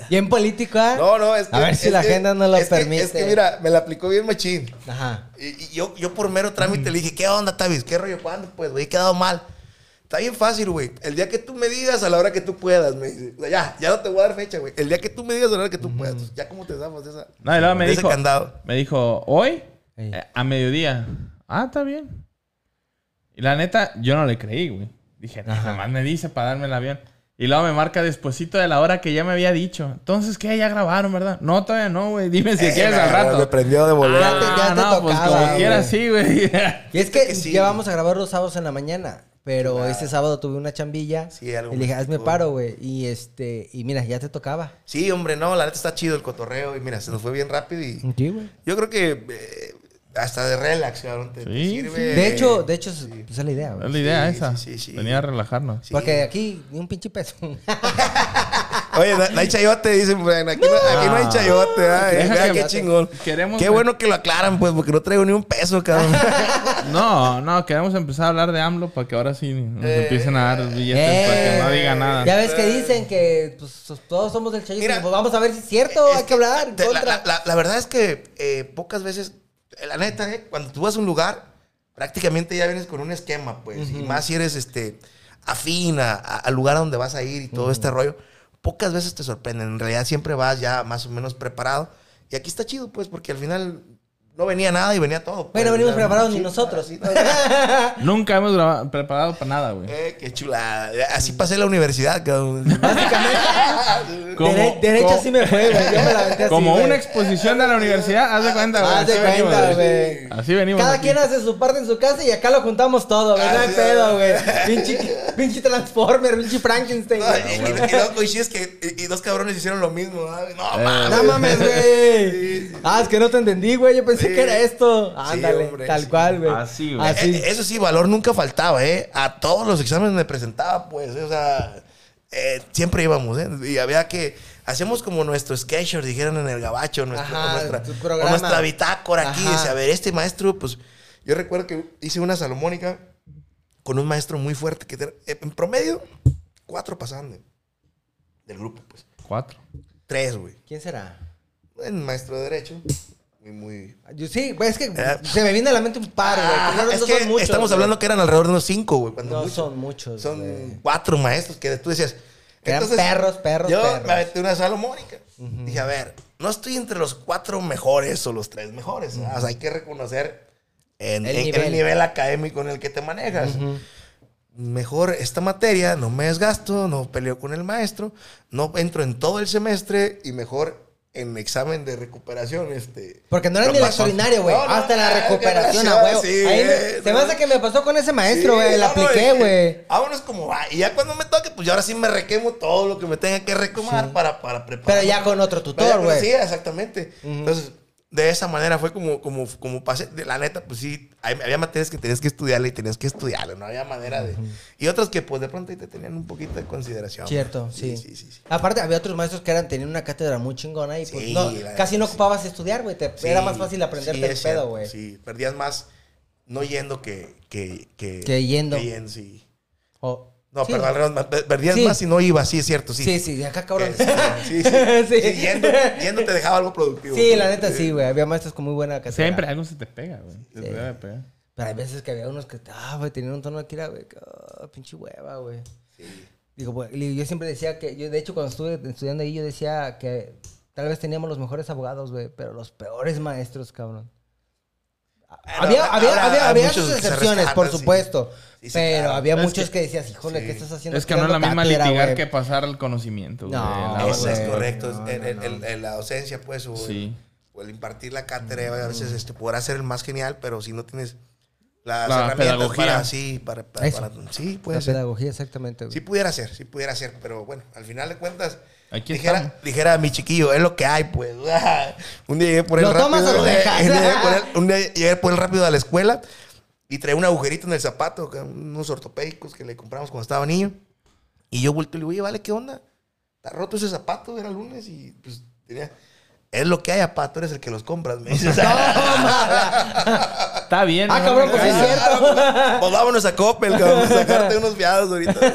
Bien político, ¿eh? No, no, es que... A ver si es la que- agenda nos lo es que- permite. es que mira, me la aplicó bien machín. Ajá. Y, y yo, yo por mero trámite le dije, ¿qué onda, Tavis? ¿Qué rollo? ¿Cuándo? Pues, güey, he quedado mal. Está bien fácil, güey. El día que tú me digas a la hora que tú puedas, me dice. O sea, ya, ya no te voy a dar fecha, güey. El día que tú me digas a la hora que tú puedas. Ya como te damos de esa. No, y luego me de ese dijo, candado. me dijo, hoy, eh, a mediodía. Ah, está bien. Y la neta, yo no le creí, güey. Dije, "Nah, Ajá. nada más me dice para darme el avión. Y luego me marca despuesito de la hora que ya me había dicho. Entonces, ¿qué? Ya grabaron, ¿verdad? No, todavía no, güey. Dime si Eh, quieres al me- rato. Me prendió de volver. Ya te- ya Ah, te no, pues tocaba, como güey. quieras, sí, güey. Y es que, que sí. ya vamos a grabar los sábados en la mañana. Pero Claro. ese sábado tuve una chambilla. Sí, algo y le dije, hazme paro, güey. Y este, y mira, ya te tocaba. Sí, hombre, no, la neta está chido el cotorreo. Y mira, se nos fue bien rápido. Y Sí, güey. yo creo que eh, hasta de relax, cabrón. Te, te Sí, sirve. De hecho, de hecho, es- pues, esa es la idea, Es güey. la idea Sí, esa. sí, sí, sí. Venía a relajarnos. Sí. Porque aquí ni un pinche peso. Oye, no, no hay chayote, dicen. Aquí no, aquí no hay chayote, ay, Deja vea que- qué chingón. Queremos- Qué bueno que lo aclaran, pues, porque no traigo ni un peso, cabrón. No, no, queremos empezar a hablar de AMLO para que ahora sí nos Eh, empiecen a dar billetes para que no diga nada. Ya ves que dicen que pues, todos somos del chayito. Mira, pues vamos a ver si es cierto. Es hay que hablar en la, contra. la- la- la verdad es que eh, pocas veces, eh, la neta, eh, cuando tú vas a un lugar, prácticamente ya vienes con un esquema, pues. Y más si eres este, afín a- a- al lugar a donde vas a ir y todo este rollo. Pocas veces te sorprenden. En realidad siempre vas ya más o menos preparado. Y aquí está chido, pues, porque al final no venía nada y venía todo. pues. Bueno, venimos preparados ni nosotros. así, Nunca hemos graba- preparado para nada, güey. eh, qué chulada. Así pasé la universidad, cabrón. Como- Dere- derecho como- sí me fue, güey. Yo me la aventé así, Como güey. una exposición de la universidad, haz de cuenta, güey. Haz de Así cuenta, venimos, güey. Así venimos. Cada aquí. quien hace su parte en su casa y acá lo juntamos todo, güey. No hay pedo, güey. Pinche, pinche Transformer, pinche Frankenstein, No, y, y- y dos que y, y dos cabrones hicieron lo mismo. ¿no? No, Eh. mames. No mames, güey. Ah, es que no te entendí, güey. Yo pensé Sí. que era esto. Ándale, hombre, tal sí. cual, güey. Así, güey. Así. Eh, eso sí, valor nunca faltaba, ¿eh? A todos los exámenes me presentaba, pues, o sea, eh, siempre íbamos, ¿eh? Y había que, hacemos como nuestro sketcher, dijeron en el gabacho, nuestro, Ajá, o nuestra, o nuestra bitácora aquí, dice, a ver, este maestro, pues, yo recuerdo que hice una salomónica con un maestro muy fuerte, que te- en promedio, cuatro pasaban de- del grupo, pues, Cuatro. tres, güey. ¿Quién será? Un maestro de derecho, muy, muy... Yo, sí, güey, es que Eh. se me viene a la mente un par, güey. Ah, es no que son muchos, estamos güey. hablando que eran alrededor de unos cinco, güey. cuando No mucho. son muchos, Son güey. cuatro maestros que tú decías. Eran perros, perros, Yo perros. me aventé una salomónica. Dije, a ver, no estoy entre los cuatro mejores o los tres mejores. ¿verdad? O sea, hay que reconocer en, El en- nivel. el nivel académico en el que te manejas. Mejor esta materia, no me desgasto, no peleo con el maestro, no entro en todo el semestre y mejor en examen de recuperación. Este, Porque no era ni el extraordinario, güey. No, no, Hasta la recuperación, a huevo. sí, Ahí me- güey, se me hace que me pasó con ese maestro, Sí, güey. la no, no, apliqué, güey. Vámonos como va. Y ya cuando me toque, pues ya ahora sí me requemo todo lo que me tenga que recomar para, para preparar. Pero ya con otro tutor, güey. Sí, exactamente. Entonces, de esa manera fue como, como, como pasé. La neta, pues sí, había materias que tenías que estudiarle y tenías que estudiarle. No había manera de. Y otras que, pues de pronto ahí te tenían un poquito de consideración. Cierto, sí. Sí, sí, sí. Aparte, había otros maestros que eran, tenían una cátedra muy chingona y pues no, casi no ocupabas estudiar, güey. Era más fácil aprenderte el pedo, güey. Sí, perdías más no yendo que. Que, que, Que yendo. Que yendo, sí. O- No, sí. perdón, perdías Sí. más si no ibas, sí, es cierto, sí. Sí, sí, de acá, cabrón. Eh, Sí, sí, sí. Sí. Sí, yendo, yendo te dejaba algo productivo. Sí, la neta sí, güey. Había maestros con muy buena cátedra. Siempre algo se te pega, güey. Se te Sí. debe pegar. Pero hay veces que había unos que, ah, güey, tenían un tono de kira, güey. que, ah, pinche hueva, güey. Digo, güey, y yo siempre decía que, yo de hecho cuando estuve estudiando ahí, yo decía que tal vez teníamos los mejores abogados, güey, pero los peores maestros, cabrón. Había, había, ahora había, había sus excepciones, por supuesto. Sí, sí, pero claro. había Pero es muchos que- que, decías, híjole, sí. ¿qué estás haciendo? Es que no es la misma litigar güey? que pasar el conocimiento, güey. No, La Eso es güey. correcto. No, la docencia, pues, o, Sí. el, o el impartir la cátedra, a veces este, podrá ser el más genial, pero si no tienes las La herramientas pedagogía. para, sí, para, para- Eso. para- sí, puede La ser. pedagogía, exactamente, güey. Sí pudiera ser, sí pudiera ser, pero bueno, al final de cuentas, Aquí dijera, estamos. dijera mi chiquillo, es lo que hay, pues. un día llegué por él ¿Lo rápido. tomas o lo dejas? un, día llegué por él, un día llegué por él rápido a la escuela y traía un agujerito en el zapato, unos ortopédicos que le compramos cuando estaba niño. Y yo vuelto y le digo, oye, vale, ¿qué onda? Está roto ese zapato, era lunes y pues tenía... Es lo que hay, apá, tú eres el que los compras, me dice. Está bien. Ah, ¿no? cabrón, pues sí es cierto. pues vámonos a Coppel, cabrón, sacarte unos viados ahorita.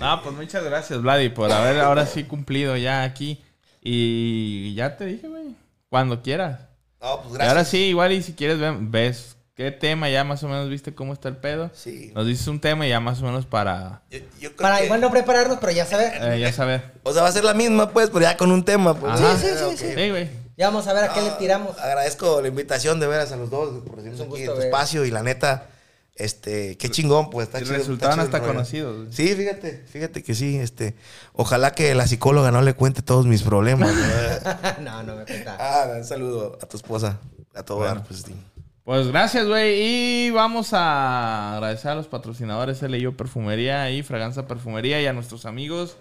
No, pues muchas gracias, Vladi, por haber ahora sí cumplido ya aquí. Y ya te dije, güey. Cuando quieras. No, pues Y ahora gracias. sí, igual y si quieres ve- ves qué tema, ya más o menos viste cómo está el pedo. Sí. Nos dices un tema y ya más o menos para Yo, yo creo Para que- igual no prepararnos, pero ya saber. eh, ya saber. O sea, va a ser la misma, pues, pero ya con un tema. Pues. Ajá. Sí, sí, sí. Sí, güey. Ya vamos a ver a qué le tiramos. Ah, Agradezco la invitación de veras a los dos por recibirnos aquí en tu espacio y la neta, este, qué chingón, pues está Y chido. resultaron está chido hasta rollo. conocidos. Sí, fíjate, fíjate que sí, este, ojalá que la psicóloga no le cuente todos mis problemas. ¿no? no, me cuenta. ah, un saludo a tu esposa, a todo pues sí. Pues gracias, güey. Y vamos a agradecer a los patrocinadores LIO Perfumería y Fraganza Perfumería y a nuestros amigos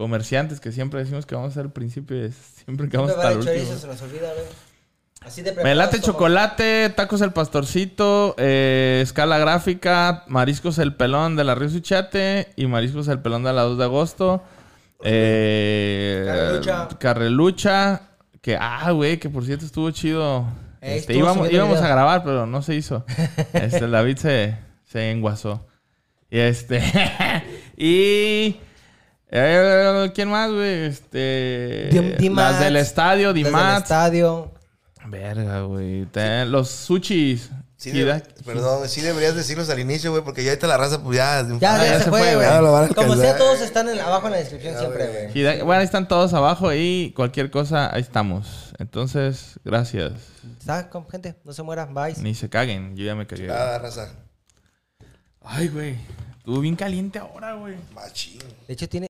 comerciantes que siempre decimos que vamos a ser el principio y siempre que vamos hasta el último. chorizo, se nos olvida, güey. Así de Me late chocolate, tacos el pastorcito, eh, escala gráfica, mariscos el pelón de la Río Suchate y mariscos el pelón de la 2 de agosto. Eh, Carrelucha. Carrelucha, que ah, güey, que por cierto estuvo chido. Este, estuvo íbamos a grabar, pero no se hizo. Este, David se, se enguasó. Y este. y. eh, ¿Quién más, güey? Este. Dim- Dimats. las del estadio, Desde el Dimats. estadio. Verga, güey. Los sushis. Sí, de- perdón, sí deberías decirlos al inicio, güey, porque ya ahorita la raza, pues ya. Ya, Ah, ya, ya se, se fue, güey. Como sea, todos están en- abajo en la descripción siempre, güey. Bueno, ahí están todos abajo y cualquier cosa, ahí estamos. Entonces, gracias. Está, con gente, no se mueran, bye. Ni se caguen, yo ya me cagué. Ah, raza. Ay, güey. Estuvo bien caliente ahora, güey. Machín. De hecho, tiene.